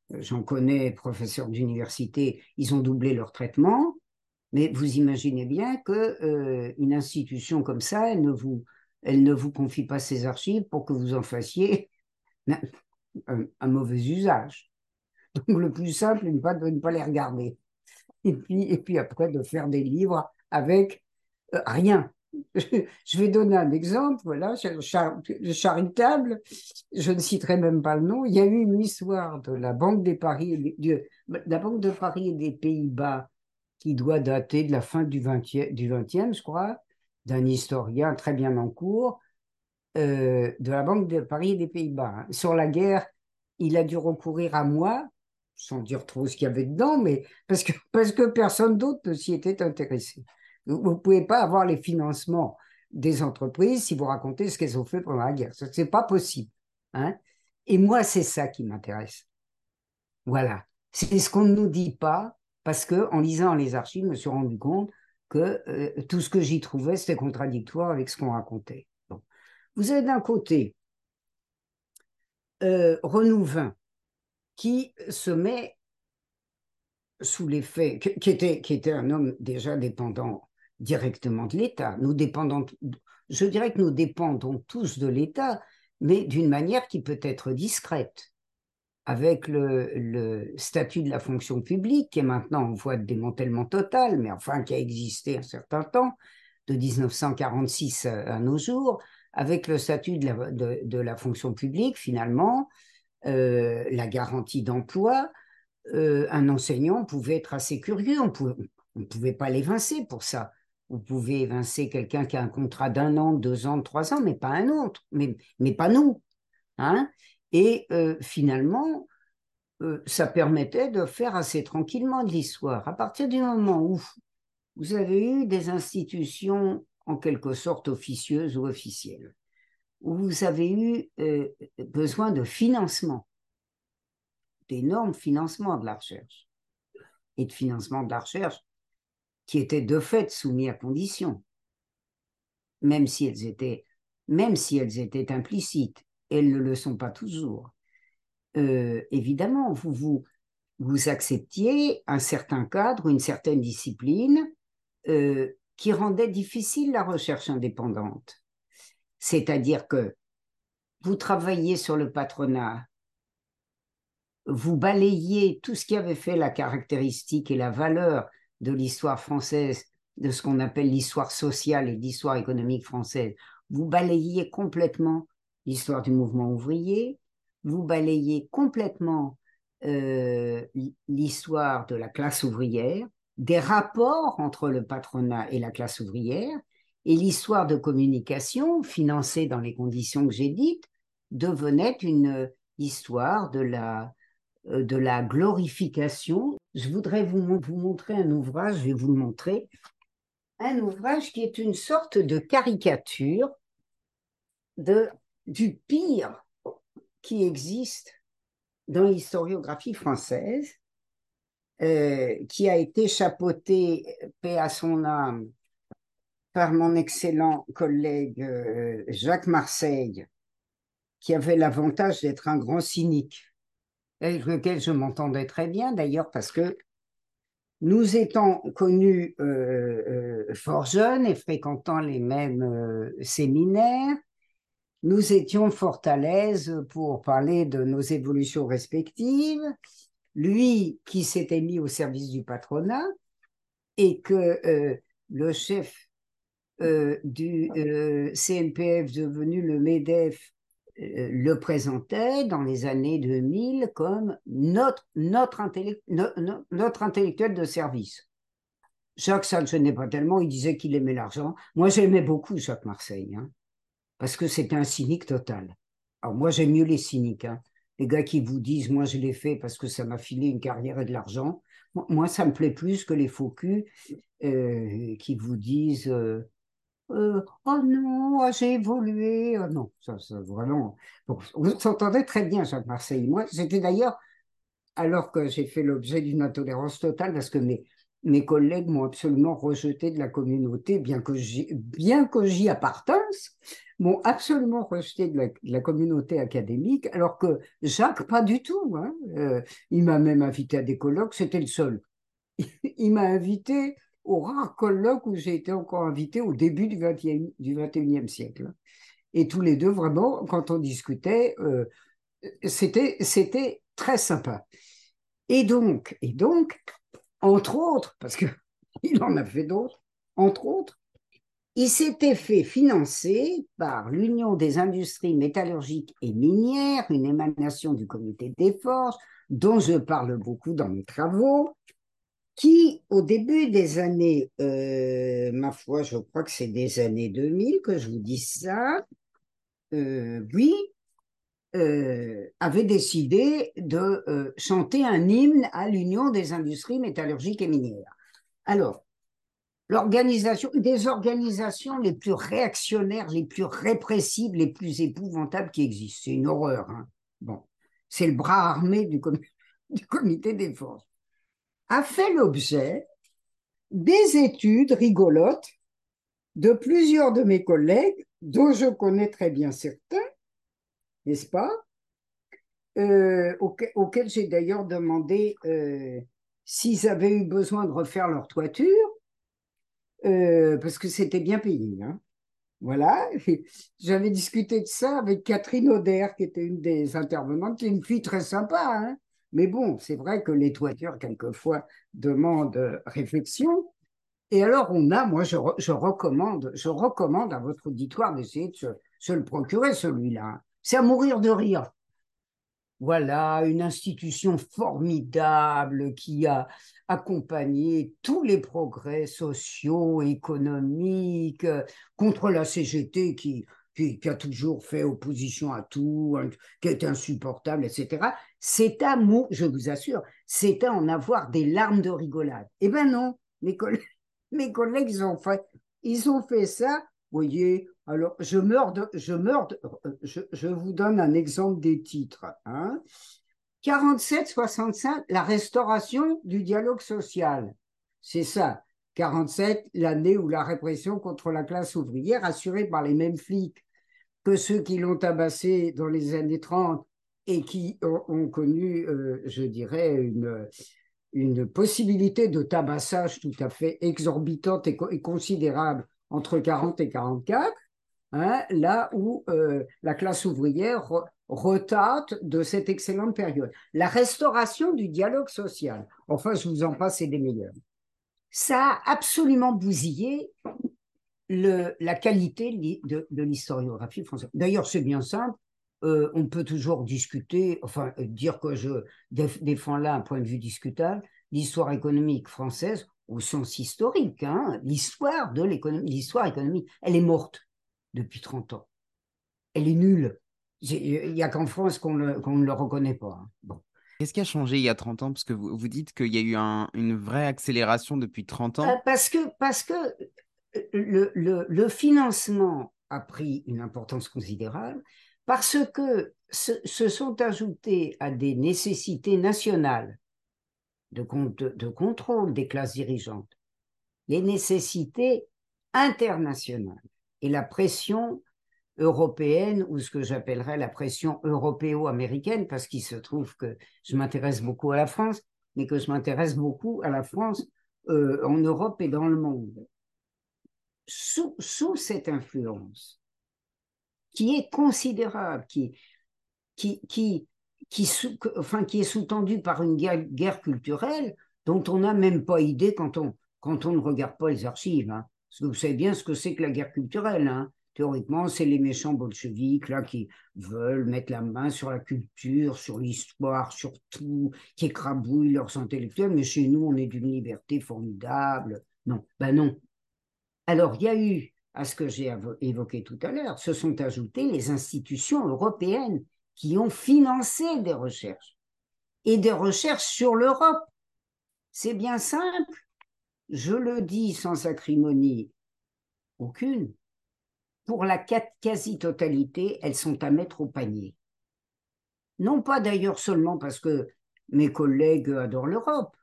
j'en connais, professeurs d'université, ils ont doublé leur traitement. Mais vous imaginez bien que une institution comme ça, elle ne vous, elle ne vous confie pas ses archives pour que vous en fassiez un, mauvais usage. Donc le plus simple, n'est pas de ne pas les regarder. Et puis, et puis après, de faire des livres avec euh, rien. Je vais donner un exemple, voilà, charitable, je ne citerai même pas le nom. Il y a eu une histoire de la Banque des Paris, de, la Banque de Paris et des Pays-Bas qui doit dater de la fin du 20e, du 20e je crois, d'un historien très bien en cours, euh, de la Banque de Paris et des Pays-Bas. Hein. Sur la guerre, il a dû recourir à moi, sans dire trop ce qu'il y avait dedans, mais parce que, parce que personne d'autre ne s'y était intéressé. Vous ne pouvez pas avoir les financements des entreprises si vous racontez ce qu'elles ont fait pendant la guerre. Ce n'est pas possible. Hein et moi, c'est ça qui m'intéresse. Voilà. C'est ce qu'on ne nous dit pas, parce que en lisant les archives, je me suis rendu compte que euh, tout ce que j'y trouvais, c'était contradictoire avec ce qu'on racontait. Vous avez d'un côté euh, Renouvin, qui se met sous l'effet, qui était, qui était un homme déjà dépendant directement de l'État. Nous dépendons, je dirais que nous dépendons tous de l'État, mais d'une manière qui peut être discrète. Avec le, le, statut de la fonction publique, qui est maintenant en voie de démantèlement total, mais enfin qui a existé un certain temps, de 1946 à nos jours, avec le statut de la, fonction publique, finalement, euh, la garantie d'emploi, euh, un enseignant pouvait être assez curieux, on ne pouvait pas l'évincer pour ça. Vous pouvez évincer quelqu'un qui a un contrat d'un an, deux ans, trois ans, mais pas un autre, mais, mais pas nous. Hein Et euh, finalement, ça permettait de faire assez tranquillement de l'histoire. À partir du moment où vous avez eu des institutions en quelque sorte officieuse ou officielle, où vous avez eu euh, besoin de financement, d'énormes financements de la recherche, et de financement de la recherche qui étaient de fait soumis à conditions, même si elles étaient, même si elles étaient implicites, elles ne le sont pas toujours. Euh, évidemment, vous, vous, vous acceptiez un certain cadre, une certaine discipline, euh, qui rendait difficile la recherche indépendante. C'est-à-dire que vous travaillez sur le patronat, vous balayez tout ce qui avait fait la caractéristique et la valeur de l'histoire française, de ce qu'on appelle l'histoire sociale et l'histoire économique française. Vous balayez complètement l'histoire du mouvement ouvrier, vous balayez complètement euh, l'histoire de la classe ouvrière, des rapports entre le patronat et la classe ouvrière, et l'histoire de communication, financée dans les conditions que j'ai dites, devenait une histoire de la, euh, de la glorification. Je voudrais vous, montrer un ouvrage, je vais vous le montrer, un ouvrage qui est une sorte de caricature du pire qui existe dans l'historiographie française euh, qui a été chapeauté, paix à son âme, par mon excellent collègue euh, Jacques Marseille, qui avait l'avantage d'être un grand cynique, avec lequel je m'entendais très bien d'ailleurs parce que nous étant connus euh, fort jeunes et fréquentant les mêmes séminaires, nous étions fort à l'aise pour parler de nos évolutions respectives lui qui s'était mis au service du patronat et que euh, le chef du CNPF devenu le MEDEF le présentait dans les années 2000 comme notre, notre, notre intellectuel de service. Jacques, ça ne gênait pas tellement, il disait qu'il aimait l'argent. Moi, j'aimais beaucoup Jacques Marseille, hein, parce que c'était un cynique total. Alors moi, j'aime mieux les cyniques. Hein. Les gars qui vous disent, moi, je l'ai fait parce que ça m'a filé une carrière et de l'argent. Moi, ça me plaît plus que les faux culs euh, qui vous disent, euh, euh, oh non, ah, j'ai évolué. Oh non, ça, ça vraiment. vous s'entendez très bien, Jacques Marseille. Moi, c'était d'ailleurs, alors que j'ai fait l'objet d'une intolérance totale, parce que mes, mes collègues m'ont absolument rejeté de la communauté, bien que j'y appartenance, m'ont absolument rejeté de la, communauté académique, alors que Jacques, pas du tout. Hein. Euh, il m'a même invité à des colloques, c'était le seul. il m'a invité au rare colloque où j'ai été encore invité au début du, 20e, du 21e siècle. Et tous les deux, vraiment, quand on discutait, euh, c'était, très sympa. Et donc, et donc, entre autres, parce qu'il en a fait d'autres, entre autres, il s'était fait financer par l'Union des industries métallurgiques et minières, une émanation du comité des forces, dont je parle beaucoup dans mes travaux, qui, au début des années, euh, ma foi, je crois que c'est des années 2000 que je vous dis ça, euh, oui, euh, avait décidé de chanter un hymne à l'Union des industries métallurgiques et minières. Alors, l'organisation, des organisations les plus réactionnaires, les plus répressives, les plus épouvantables qui existent. C'est une horreur. Hein. C'est le bras armé du, comité des forces. A fait l'objet des études rigolotes de plusieurs de mes collègues, dont je connais très bien certains, n'est-ce pas? Euh, auquel, j'ai d'ailleurs demandé euh, s'ils avaient eu besoin de refaire leur toiture, euh, parce que c'était bien payé. Hein. Voilà, j'avais discuté de ça avec Catherine Auder, qui était une des intervenantes, qui est une fille très sympa. Hein. Mais bon, c'est vrai que les toitures, quelquefois, demandent réflexion. Et alors, on a, moi, je, recommande, je recommande à votre auditoire d'essayer de se le procurer, celui-là c'est à mourir de rire. Voilà, une institution formidable qui a accompagné tous les progrès sociaux, économiques, contre la CGT qui, a toujours fait opposition à tout, hein, qui est insupportable, etc. C'est à moi, je vous assure, c'est à en avoir des larmes de rigolade. Eh bien non, mes collègues, ont fait, ils ont fait ça, vous voyez, alors, je meurs, je, meurs euh, je, vous donne un exemple des titres. Hein. 47-65, la restauration du dialogue social. C'est ça. 47, l'année où la répression contre la classe ouvrière, assurée par les mêmes flics que ceux qui l'ont tabassé dans les années 30 et qui ont, connu, euh, je dirais, une, possibilité de tabassage tout à fait exorbitante et, et considérable entre 40 et 44, Hein, là où euh, la classe ouvrière retate de cette excellente période. La restauration du dialogue social, enfin je vous en passe, c'est des meilleurs. Ça a absolument bousillé le, la qualité de, l'historiographie française. D'ailleurs, c'est bien simple. Euh, on peut toujours discuter, enfin dire que je défends là un point de vue discutable, l'histoire économique française au sens historique, hein, l'histoire de l'économie, l'histoire économique, elle est morte depuis 30 ans. Elle est nulle. Il n'y a qu'en France qu'on ne le reconnaît pas. Hein. Bon. Qu'est-ce qui a changé il y a 30 ans? Parce que vous, vous dites qu'il y a eu une vraie accélération depuis 30 ans. Euh, parce que, parce que euh, le, le, le, financement a pris une importance considérable, parce que se, se sont ajoutés à des nécessités nationales de, de, de contrôle des classes dirigeantes les nécessités internationales et la pression européenne ou ce que j'appellerais la pression européo-américaine, parce qu'il se trouve que je m'intéresse beaucoup à la France, mais que je m'intéresse beaucoup à la France euh, en Europe et dans le monde. Sous, cette influence, qui est considérable, qui, qui, qui, qui, sous, enfin, qui est sous-tendue par une guerre, culturelle dont on n'a même pas idée quand on, quand on ne regarde pas les archives. Hein vous savez bien ce que c'est que la guerre culturelle. Hein. Théoriquement, c'est les méchants bolcheviques là qui veulent mettre la main sur la culture, sur l'histoire, sur tout, qui écrabouillent leurs intellectuels. Mais chez nous, on est d'une liberté formidable. Non, ben non. Alors, il y a eu, à ce que j'ai évoqué tout à l'heure, se sont ajoutées les institutions européennes qui ont financé des recherches et des recherches sur l'Europe. C'est bien simple. Je le dis sans acrimonie aucune pour la quasi-totalité, elles sont à mettre au panier. Non pas d'ailleurs seulement parce que mes collègues adorent l'Europe,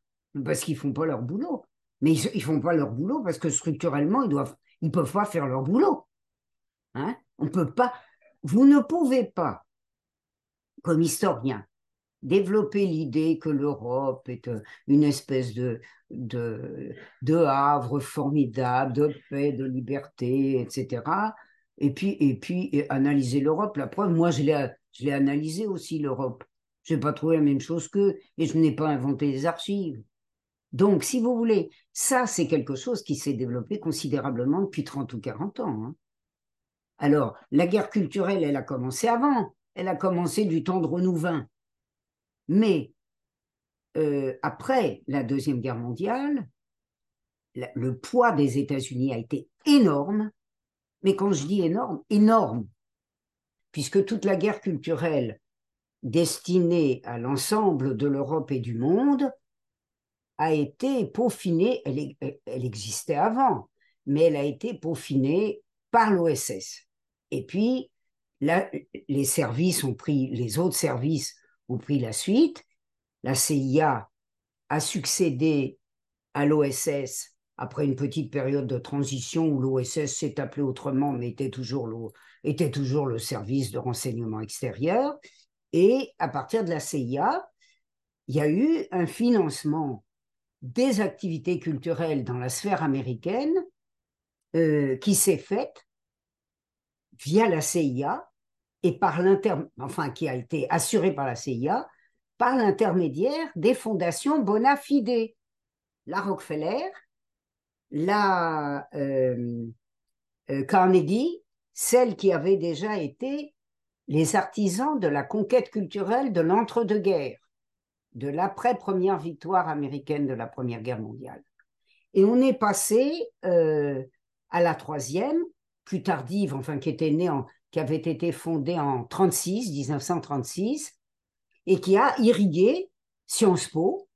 parce qu'ils font pas leur boulot, mais ils, ne font pas leur boulot parce que structurellement, ils doivent, ils peuvent pas faire leur boulot. Hein On peut pas, vous ne pouvez pas, comme historien, développer l'idée que l'Europe est euh, une espèce de, de, havre formidable, de paix, de liberté, etc., et puis, et puis analyser l'Europe. La preuve, moi, je l'ai, je l'ai analysé aussi, l'Europe. Je n'ai pas trouvé la même chose qu'eux, et je n'ai pas inventé les archives. Donc, si vous voulez, ça, c'est quelque chose qui s'est développé considérablement depuis 30 ou 40 ans. Hein. Alors, la guerre culturelle, elle a commencé avant. Elle a commencé du temps de Renouvin. Mais euh, après la Deuxième Guerre mondiale, le poids des États-Unis a été énorme mais quand je dis énorme, énorme, puisque toute la guerre culturelle destinée à l'ensemble de l'Europe et du monde a été peaufinée, elle, elle, existait avant, mais elle a été peaufinée par l'OSS. Et puis, là, les services ont pris, les autres services ont pris la suite. La CIA a succédé à l'OSS après une petite période de transition où l'OSS s'est appelé autrement, mais était toujours, le, service de renseignement extérieur. Et à partir de la CIA, il y a eu un financement des activités culturelles dans la sphère américaine euh, qui s'est fait via la CIA et par enfin qui a été assuré par la CIA par l'intermédiaire des fondations bona fide, la Rockefeller, la euh, euh, Carnegie, celle qui avait déjà été les artisans de la conquête culturelle de l'entre-deux-guerres, de l'après-première victoire américaine de la Première Guerre mondiale. Et on est passé euh, à la troisième, plus tardive, enfin qui était née en, qui avait été fondée en 36, 1936, et qui a irrigué Sciences Po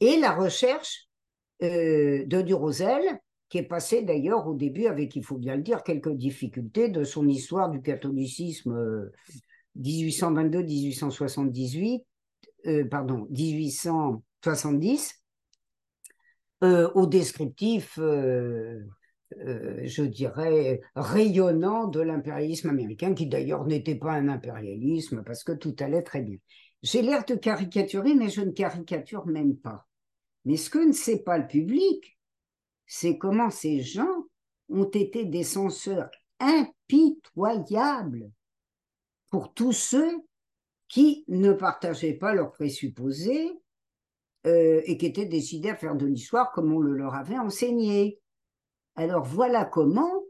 et la recherche euh, de Durosel, qui est passé d'ailleurs au début avec, il faut bien le dire, quelques difficultés de son histoire du catholicisme 1822-1878, euh, euh, pardon, 1870, au descriptif, je dirais, rayonnant de l'impérialisme américain, qui d'ailleurs n'était pas un impérialisme parce que tout allait très bien. J'ai l'air de caricaturer, mais je ne caricature même pas. Mais ce que ne sait pas le public, c'est comment ces gens ont été des censeurs impitoyables pour tous ceux qui ne partageaient pas leurs présupposés euh, et qui étaient décidés à faire de l'histoire comme on le leur avait enseigné. Alors voilà comment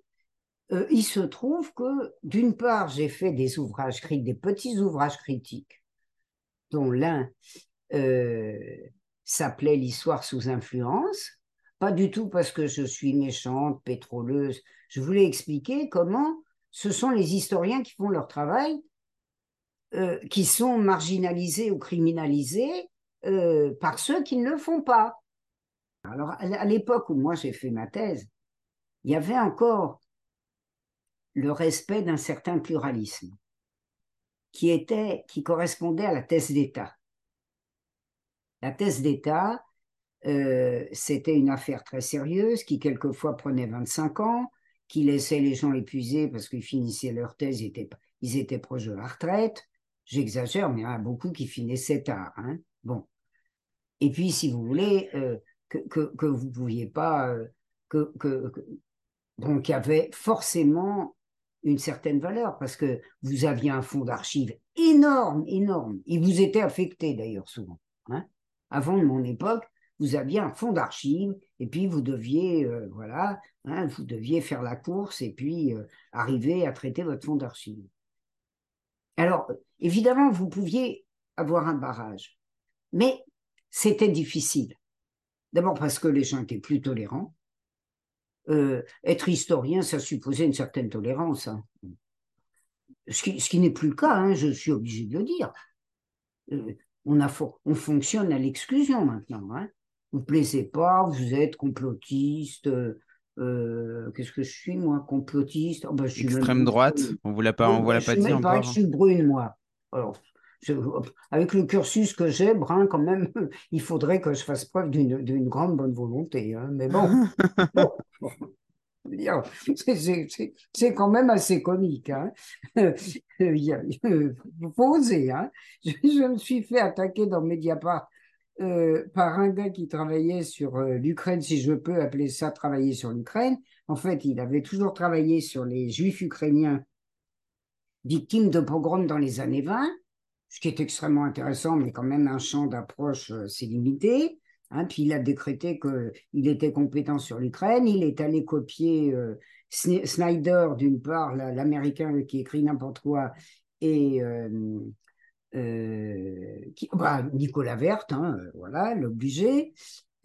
euh, il se trouve que, d'une part, j'ai fait des ouvrages critiques, des petits ouvrages critiques, dont l'un euh, s'appelait L'histoire sous influence. Pas du tout parce que je suis méchante, pétroleuse. Je voulais expliquer comment ce sont les historiens qui font leur travail, euh, qui sont marginalisés ou criminalisés par ceux qui ne le font pas. Alors, à l'époque où moi j'ai fait ma thèse, il y avait encore le respect d'un certain pluralisme qui correspondait à la thèse d'État. La thèse d'État, euh, c'était une affaire très sérieuse qui quelquefois prenait 25 ans, qui laissait les gens épuisés parce qu'ils finissaient leur thèse, ils étaient, proches de la retraite. J'exagère, mais il y en a beaucoup qui finissaient tard. Hein. Bon. Et puis, si vous voulez, euh, que, que, vous ne pouviez pas. Euh, que, que, bon, qu'il y avait forcément une certaine valeur parce que vous aviez un fonds d'archives énorme, énorme. Il vous était affecté d'ailleurs souvent. Hein avant de mon époque, vous aviez un fonds d'archives et puis vous deviez, euh, voilà, hein, vous deviez faire la course et puis euh, arriver à traiter votre fonds d'archives. Alors, évidemment, vous pouviez avoir un barrage, mais c'était difficile. D'abord parce que les gens étaient plus tolérants. Euh, être historien, ça supposait une certaine tolérance. Hein. Ce qui, n'est plus le cas, hein, je suis obligé de le dire. on, a, on fonctionne à l'exclusion maintenant. Hein vous plaisez pas, vous êtes complotiste. Euh, qu'est-ce que je suis, moi, complotiste? Oh, ben, Extrême droite On vous l'a pas, on vous l'a pas dit encore. Je suis brune, moi. Alors, avec le cursus que j'ai, brun, quand même, il faudrait que je fasse preuve d'une grande bonne volonté. Hein. Mais bon, c'est quand même assez comique. Hein. Il faut oser. Hein. Je, je, me suis fait attaquer dans Mediapart euh, par un gars qui travaillait sur euh, l'Ukraine, si je peux appeler ça travailler sur l'Ukraine. En fait, il avait toujours travaillé sur les juifs ukrainiens victimes de pogroms dans les années 20, ce qui est extrêmement intéressant, mais quand même un champ d'approche, euh, c'est limité. Hein. puis il a décrété qu'il était compétent sur l'Ukraine. Il est allé copier Snyder, d'une part, l'Américain qui écrit n'importe quoi, et euh, bah, Nicolas Verte, hein, euh, voilà, l'obligé.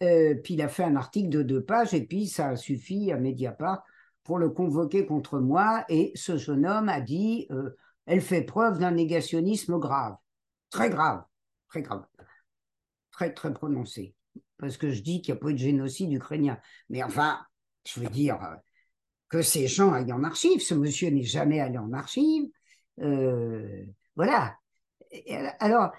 Euh, puis il a fait un article de deux pages et puis ça a suffi à Mediapart pour le convoquer contre moi. Et ce jeune homme a dit elle fait preuve d'un négationnisme grave, très grave, très grave, très, très prononcé. Parce que je dis qu'il n'y a pas eu de génocide ukrainien. Mais enfin, je veux dire que ces gens aillent en archive. Ce monsieur n'est jamais allé en archive. voilà, alors,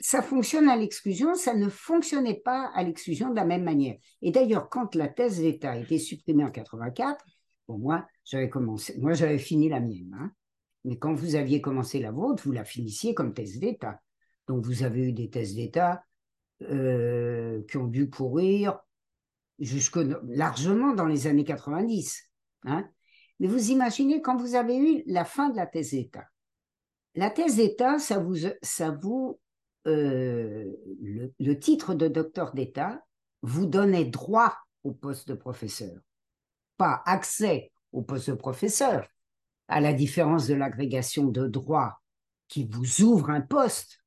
ça fonctionne à l'exclusion, ça ne fonctionnait pas à l'exclusion de la même manière. Et d'ailleurs, quand la thèse d'État a été supprimée en 84, pour moi, j'avais commencé, moi j'avais fini la mienne. Hein. Mais quand vous aviez commencé la vôtre, vous la finissiez comme thèse d'État. Donc vous avez eu des thèses d'État euh, qui ont dû courir jusque largement dans les années 90. Hein. Mais vous imaginez quand vous avez eu la fin de la thèse d'État, la thèse d'État, ça vous, ça vous euh, le, titre de docteur d'État vous donnait droit au poste de professeur, pas accès au poste de professeur, à la différence de l'agrégation de droit qui vous ouvre un poste.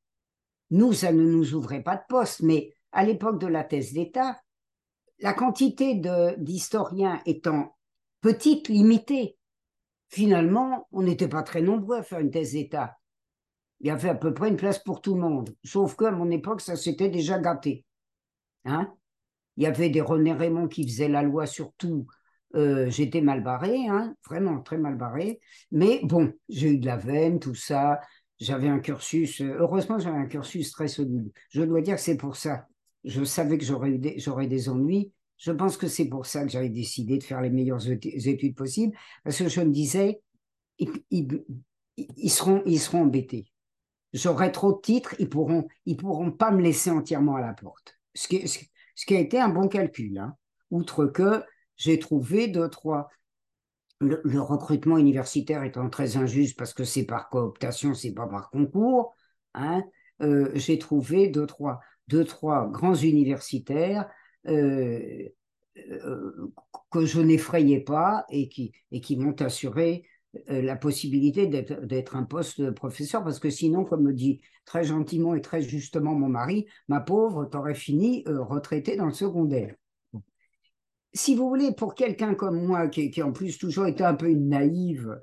Nous, ça ne nous ouvrait pas de poste, mais à l'époque de la thèse d'État, la quantité d'historiens étant petite, limitée, finalement, on n'était pas très nombreux à faire une thèse d'État il y avait à peu près une place pour tout le monde. Sauf qu'à mon époque, ça s'était déjà gâté. Hein il y avait des René Raymond qui faisaient la loi sur tout. Euh, j'étais mal barré, hein, vraiment très mal barré. Mais bon, j'ai eu de la veine, tout ça. J'avais un cursus, euh, heureusement, j'avais un cursus très solide. Je dois dire que c'est pour ça. Je savais que j'aurais des, ennuis. Je pense que c'est pour ça que j'avais décidé de faire les meilleures études possibles, parce que je me disais, ils seront, ils seront embêtés j'aurai trop de titres, ils pourront, ils pourront pas me laisser entièrement à la porte. Ce qui, ce qui a été un bon calcul, hein. outre que j'ai trouvé deux, trois. Le, recrutement universitaire étant très injuste parce que c'est par cooptation, c'est pas par concours. Hein, euh, j'ai trouvé deux, trois, deux, trois grands universitaires euh, euh, que je n'effrayais pas et qui, m'ont assuré la possibilité d'être un poste de professeur, parce que sinon, comme me dit très gentiment et très justement mon mari, ma pauvre, t'aurais fini retraité dans le secondaire. Si vous voulez, pour quelqu'un comme moi, qui, en plus toujours été un peu une naïve,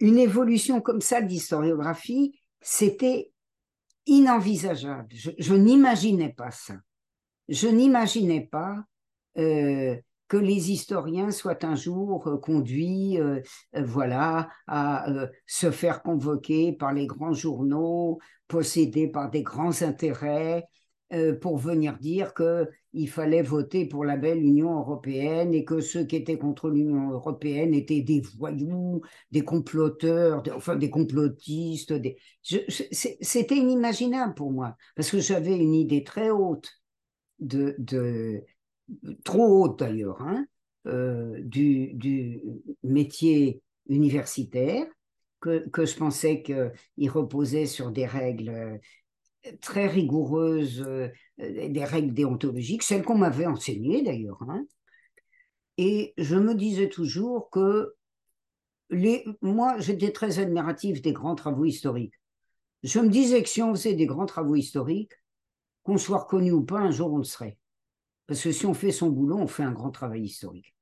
une évolution comme ça d'historiographie, c'était inenvisageable. Je, n'imaginais pas ça. Je n'imaginais pas euh, que les historiens soient un jour euh, conduits euh, voilà, à se faire convoquer par les grands journaux, possédés par des grands intérêts, pour venir dire qu'il fallait voter pour la belle Union européenne et que ceux qui étaient contre l'Union européenne étaient des voyous, des comploteurs, enfin des complotistes. C'était inimaginable pour moi, parce que j'avais une idée très haute de, de, trop haute d'ailleurs, hein, euh, du, du, métier universitaire, que, que je pensais qu'il reposait sur des règles très rigoureuses, euh, des règles déontologiques, celles qu'on m'avait enseignées d'ailleurs. Hein. Et je me disais toujours que les, moi, j'étais très admiratif des grands travaux historiques. Je me disais que si on faisait des grands travaux historiques, qu'on soit reconnu ou pas, un jour on le serait. Parce que si on fait son boulot, on fait un grand travail historique.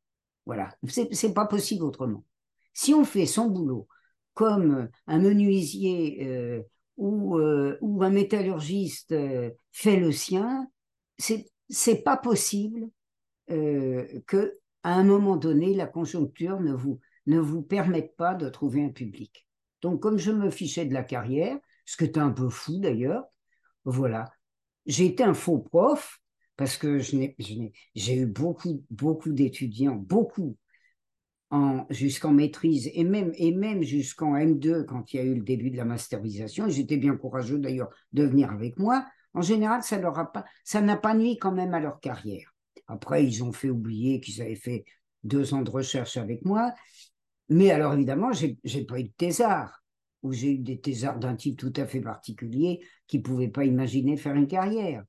Voilà, c'est pas possible autrement. Si on fait son boulot comme un menuisier euh, euh, ou, un métallurgiste euh, fait le sien, c'est pas possible que à un moment donné la conjoncture ne vous ne vous permette pas de trouver un public. Donc comme je me fichais de la carrière, ce qui était un peu fou d'ailleurs, voilà, j'ai été un faux prof parce que j'ai eu beaucoup beaucoup d'étudiants, beaucoup jusqu'en maîtrise et même, et même jusqu'en M2 quand il y a eu le début de la masterisation. J'étais bien courageux d'ailleurs de venir avec moi. En général, ça leur pas, ça n'a pas nuit quand même à leur carrière. Après, ils ont fait oublier qu'ils avaient fait deux ans de recherche avec moi. Mais alors évidemment, j'ai, pas eu de thésard ou j'ai eu des thésards d'un type tout à fait particulier qui pouvaient pas imaginer faire une carrière.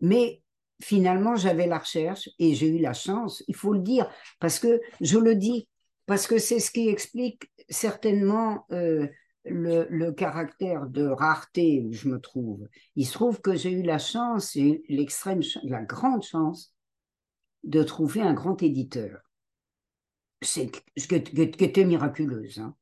Mais finalement, j'avais la recherche et j'ai eu la chance, il faut le dire, parce que je le dis, parce que c'est ce qui explique certainement euh, le, caractère de rareté où je me trouve. Il se trouve que j'ai eu la chance, et l'extrême, la grande chance de trouver un grand éditeur. C'est ce qui était miraculeuse. Hein.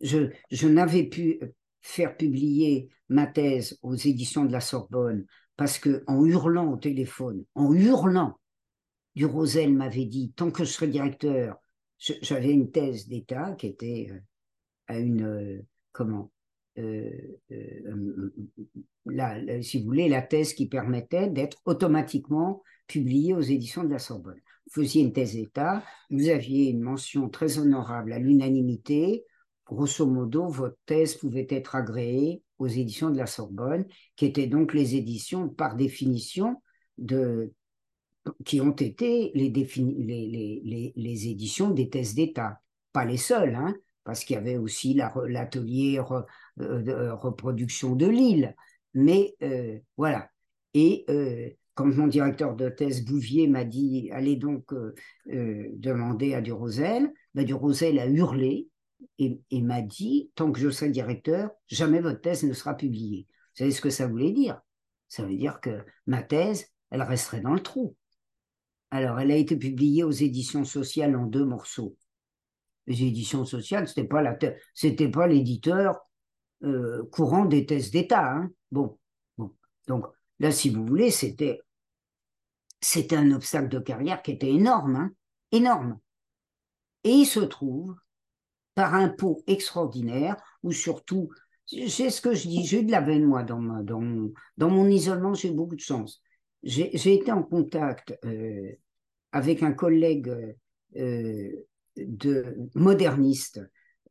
Je, je n'avais pu faire publier ma thèse aux éditions de la Sorbonne parce que en hurlant au téléphone, en hurlant, Durosel m'avait dit tant que je serai directeur, j'avais une thèse d'État qui était euh, à une euh, comment euh, si vous voulez, la thèse qui permettait d'être automatiquement publiée aux éditions de la Sorbonne. Vous faisiez une thèse d'État, vous aviez une mention très honorable à l'unanimité. Grosso modo, votre thèse pouvait être agréée aux éditions de la Sorbonne, qui étaient donc les éditions par définition de, qui ont été les, éditions des thèses d'État. Pas les seules, hein, parce qu'il y avait aussi l'atelier euh, de reproduction de Lille. Mais euh, voilà. Et euh, quand mon directeur de thèse Bouvier m'a dit allez donc demander à Durosel, ben Durosel a hurlé et, m'a dit, tant que je serai directeur, jamais votre thèse ne sera publiée. Vous savez ce que ça voulait dire? Ça veut dire que ma thèse, elle resterait dans le trou. Alors, elle a été publiée aux éditions sociales en deux morceaux. Les éditions sociales, c'était pas la c'était pas l'éditeur euh, courant des thèses d'État. Hein. Bon, bon, donc là, si vous voulez, c'était c'était un obstacle de carrière qui était énorme, hein, énorme. Et il se trouve par un pot extraordinaire, ou surtout, c'est ce que je dis, j'ai eu de la veine, moi, dans, dans, mon, isolement, j'ai beaucoup de chance. J'ai été en contact euh, avec un collègue euh, de moderniste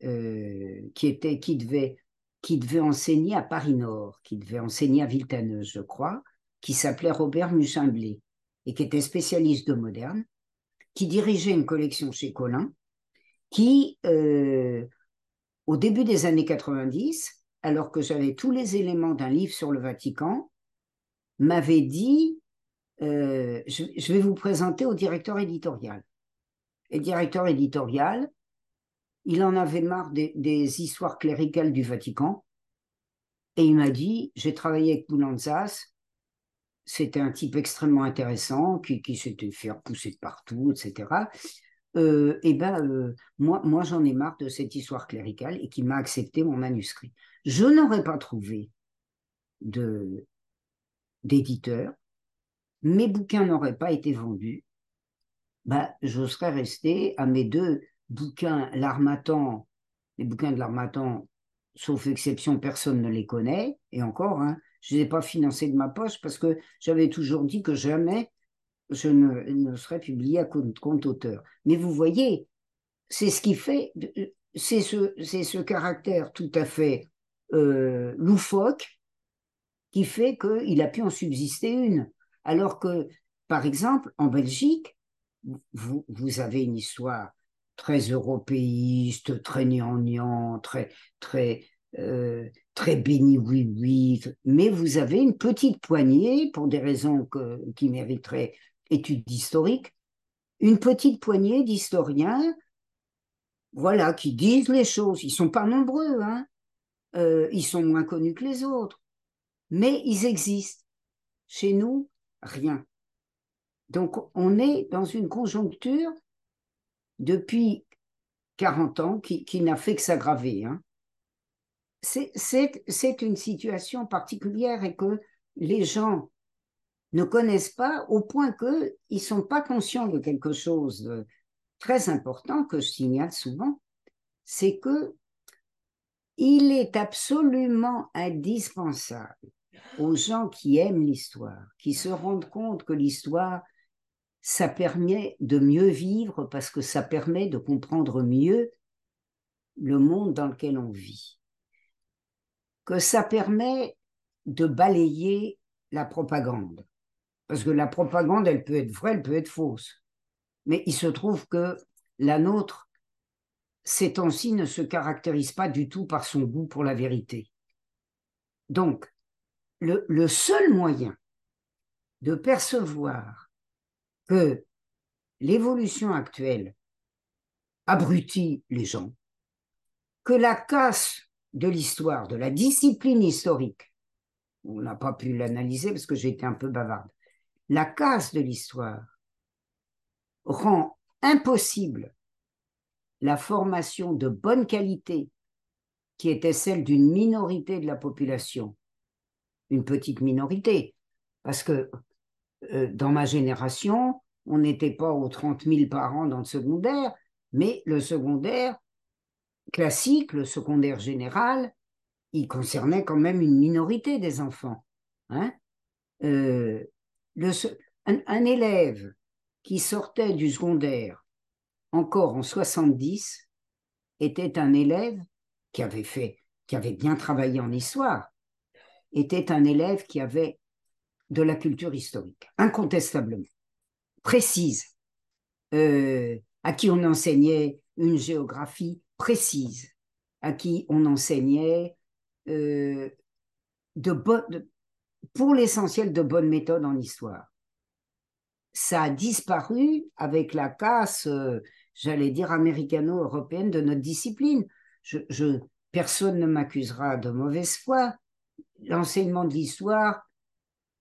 euh, qui, était, qui, devait, qui devait enseigner à Paris-Nord, qui devait enseigner à Villetaneuse, je crois, qui s'appelait Robert Muchin-Blé et qui était spécialiste de moderne, qui dirigeait une collection chez Colin qui, euh, au début des années 90, alors que j'avais tous les éléments d'un livre sur le Vatican, m'avait dit, euh, je, vais vous présenter au directeur éditorial. Et directeur éditorial, il en avait marre des, histoires cléricales du Vatican, et il m'a dit, j'ai travaillé avec Boulanzas, c'était un type extrêmement intéressant qui, qui s'était fait repousser de partout, etc euh, eh ben, euh, moi, moi j'en ai marre de cette histoire cléricale et qui m'a accepté mon manuscrit. Je n'aurais pas trouvé d'éditeur, mes bouquins n'auraient pas été vendus, bah, je serais resté à mes deux bouquins, l'Armatan, les bouquins de l'Armatan, sauf exception, personne ne les connaît, et encore, hein, je ne les ai pas financés de ma poche parce que j'avais toujours dit que jamais je ne, serai publié à compte, auteur. Mais vous voyez, c'est ce qui fait, c'est ce, ce caractère tout à fait euh, loufoque qui fait qu'il a pu en subsister une. Alors que, par exemple, en Belgique, vous, vous avez une histoire très européiste, très gnangnan, très, très, euh, très béni, oui, oui, mais vous avez une petite poignée, pour des raisons qui mériteraient étude historique, une petite poignée d'historiens, voilà, qui disent les choses. Ils sont pas nombreux, hein. Euh, ils sont moins connus que les autres, mais ils existent. Chez nous, rien. Donc, on est dans une conjoncture depuis 40 ans qui, n'a fait que s'aggraver. Hein. C'est une situation particulière et que les gens ne connaissent pas au point qu'ils ne sont pas conscients de quelque chose de très important que je signale souvent, c'est que il est absolument indispensable aux gens qui aiment l'histoire, qui se rendent compte que l'histoire, ça permet de mieux vivre parce que ça permet de comprendre mieux le monde dans lequel on vit, que ça permet de balayer la propagande. Parce que la propagande, elle peut être vraie, elle peut être fausse. Mais il se trouve que la nôtre, ces temps-ci, ne se caractérise pas du tout par son goût pour la vérité. Donc, le, seul moyen de percevoir que l'évolution actuelle abrutit les gens, que la casse de l'histoire, de la discipline historique, on n'a pas pu l'analyser parce que j'ai été un peu bavarde, la casse de l'histoire rend impossible la formation de bonne qualité qui était celle d'une minorité de la population une petite minorité. Parce que euh, dans ma génération, on n'était pas aux 30 000 par an dans le secondaire, mais le secondaire classique, le secondaire général, il concernait quand même une minorité des enfants. Hein euh, un, élève qui sortait du secondaire encore en 70 était un élève qui avait fait, qui avait bien travaillé en histoire, était un élève qui avait de la culture historique, incontestablement, précise, euh, à qui on enseignait une géographie précise, à qui on enseignait euh, de, pour l'essentiel de bonnes méthodes en histoire. Ça a disparu avec la casse, euh, j'allais dire, américano-européenne de notre discipline. je, personne ne m'accusera de mauvaise foi l'enseignement de l'histoire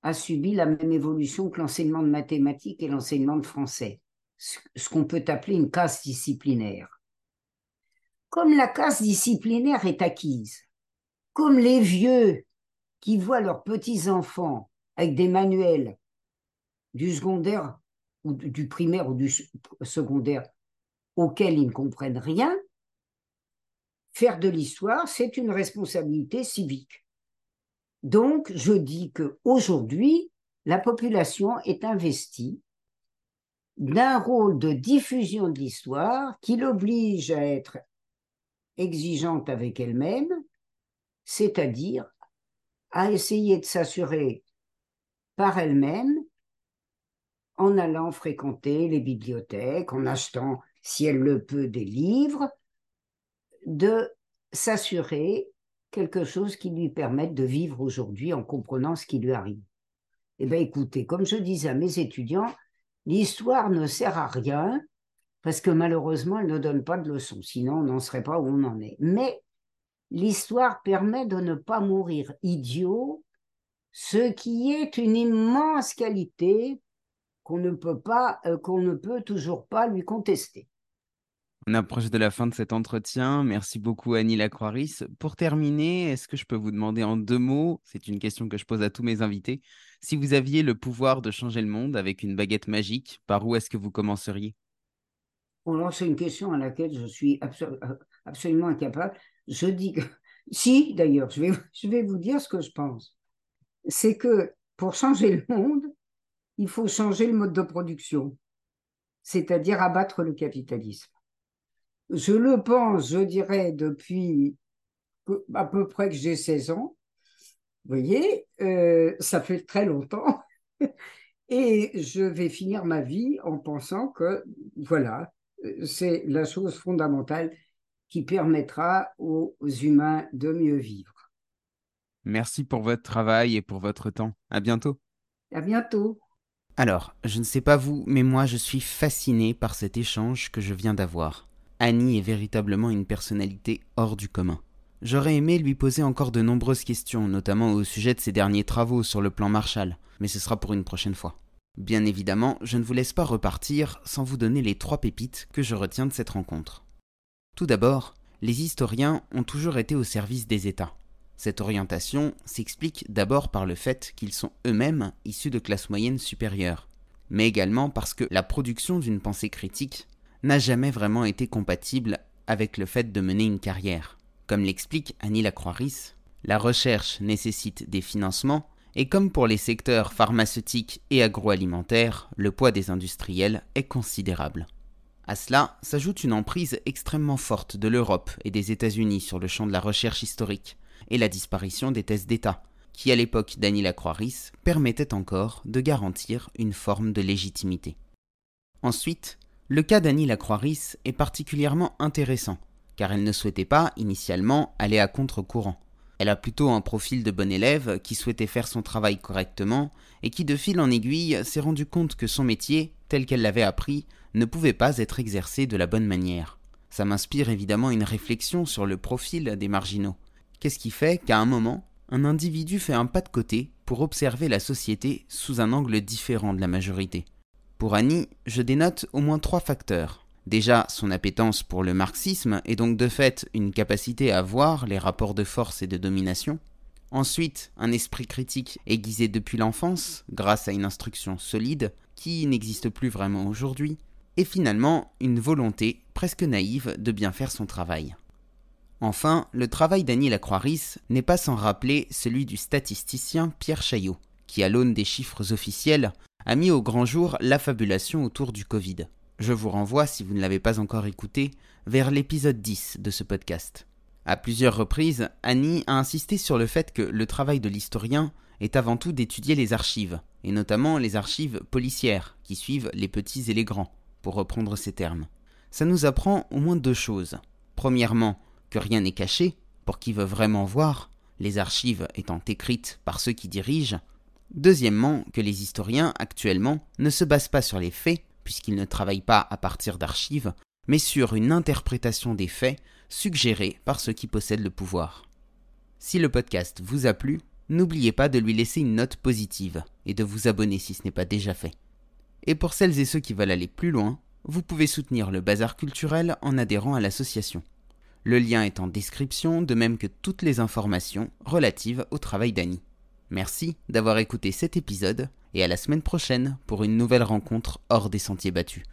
a subi la même évolution que l'enseignement de mathématiques et l'enseignement de français, ce qu'on peut appeler une casse disciplinaire. Comme la casse disciplinaire est acquise, comme les vieux qui voient leurs petits-enfants avec des manuels du secondaire ou du primaire ou du secondaire auxquels ils ne comprennent rien, faire de l'histoire, c'est une responsabilité civique. Donc, je dis qu'aujourd'hui, la population est investie d'un rôle de diffusion de l'histoire qui l'oblige à être exigeante avec elle-même, c'est-à-dire à essayer de s'assurer par elle-même en allant fréquenter les bibliothèques, en achetant, si elle le peut, des livres, de s'assurer quelque chose qui lui permette de vivre aujourd'hui en comprenant ce qui lui arrive. Eh bien, écoutez, comme je disais à mes étudiants, l'histoire ne sert à rien parce que malheureusement, elle ne donne pas de leçons, sinon on n'en serait pas où on en est. Mais l'histoire permet de ne pas mourir idiot, ce qui est une immense qualité qu'on ne peut pas, euh, qu'on ne peut toujours pas lui contester. On approche de la fin de cet entretien. Merci beaucoup Annie Lacroix-Ris. Pour terminer, est-ce que je peux vous demander en deux mots, c'est une question que je pose à tous mes invités, si vous aviez le pouvoir de changer le monde avec une baguette magique, par où est-ce que vous commenceriez? C'est une question à laquelle je suis absolument incapable. Je dis que, si d'ailleurs, je vais, je vais vous dire ce que je pense. C'est que pour changer le monde, il faut changer le mode de production, c'est-à-dire abattre le capitalisme je le pense, je dirais, depuis à peu près que j'ai 16 ans. Vous voyez, euh, ça fait très longtemps. Et je vais finir ma vie en pensant que, voilà, c'est la chose fondamentale qui permettra aux humains de mieux vivre. Merci pour votre travail et pour votre temps. À bientôt. À bientôt. Alors, je ne sais pas vous, mais moi je suis fasciné par cet échange que je viens d'avoir. Annie est véritablement une personnalité hors du commun. J'aurais aimé lui poser encore de nombreuses questions, notamment au sujet de ses derniers travaux sur le plan Marshall, mais ce sera pour une prochaine fois. Bien évidemment, je ne vous laisse pas repartir sans vous donner les trois pépites que je retiens de cette rencontre. Tout d'abord, les historiens ont toujours été au service des États. Cette orientation s'explique d'abord par le fait qu'ils sont eux-mêmes issus de classes moyennes supérieures, mais également parce que la production d'une pensée critique n'a jamais vraiment été compatible avec le fait de mener une carrière. Comme l'explique Annie Lacroix-Ris, la recherche nécessite des financements et comme pour les secteurs pharmaceutiques et agroalimentaires, le poids des industriels est considérable. À cela s'ajoute une emprise extrêmement forte de l'Europe et des États-Unis sur le champ de la recherche historique, et la disparition des thèses d'État, qui à l'époque d'Annie Lacroix-Ris permettait encore de garantir une forme de légitimité. Ensuite, le cas d'Annie Lacroix-Ris est particulièrement intéressant, car elle ne souhaitait pas, initialement, aller à contre-courant. Elle a plutôt un profil de bon élève qui souhaitait faire son travail correctement et qui de fil en aiguille s'est rendu compte que son métier, tel qu'elle l'avait appris, ne pouvait pas être exercé de la bonne manière. Ça m'inspire évidemment une réflexion sur le profil des marginaux. Qu'est-ce qui fait qu'à un moment, un individu fait un pas de côté pour observer la société sous un angle différent de la majorité? Pour Annie, je dénote au moins trois facteurs. Déjà, son appétence pour le marxisme et donc de fait une capacité à voir les rapports de force et de domination. Ensuite, un esprit critique aiguisé depuis l'enfance, grâce à une instruction solide, qui n'existe plus vraiment aujourd'hui. Et finalement, une volonté, presque naïve, de bien faire son travail. Enfin, le travail d'Annie Lacroix-Ris n'est pas sans rappeler celui du statisticien Pierre Chaillot, qui, à l'aune des chiffres officiels, a mis au grand jour l'affabulation autour du Covid. Je vous renvoie, si vous ne l'avez pas encore écouté, vers l'épisode 10 de ce podcast. À plusieurs reprises, Annie a insisté sur le fait que le travail de l'historien est avant tout d'étudier les archives, et notamment les archives policières, qui suivent les petits et les grands, reprendre ces termes. Ça nous apprend au moins deux choses. Premièrement, que rien n'est caché, pour qui veut vraiment voir, les archives étant écrites par ceux qui dirigent. Deuxièmement, que les historiens, actuellement, ne se basent pas sur les faits, puisqu'ils ne travaillent pas à partir d'archives, mais sur une interprétation des faits suggérée par ceux qui possèdent le pouvoir. Si le podcast vous a plu, n'oubliez pas de lui laisser une note positive et de vous abonner si ce n'est pas déjà fait. Et pour celles et ceux qui veulent aller plus loin, vous pouvez soutenir le bazar culturel en adhérant à l'association. Le lien est en description, de même que toutes les informations relatives au travail d'Annie. Merci d'avoir écouté cet épisode et à la semaine prochaine pour une nouvelle rencontre hors des sentiers battus.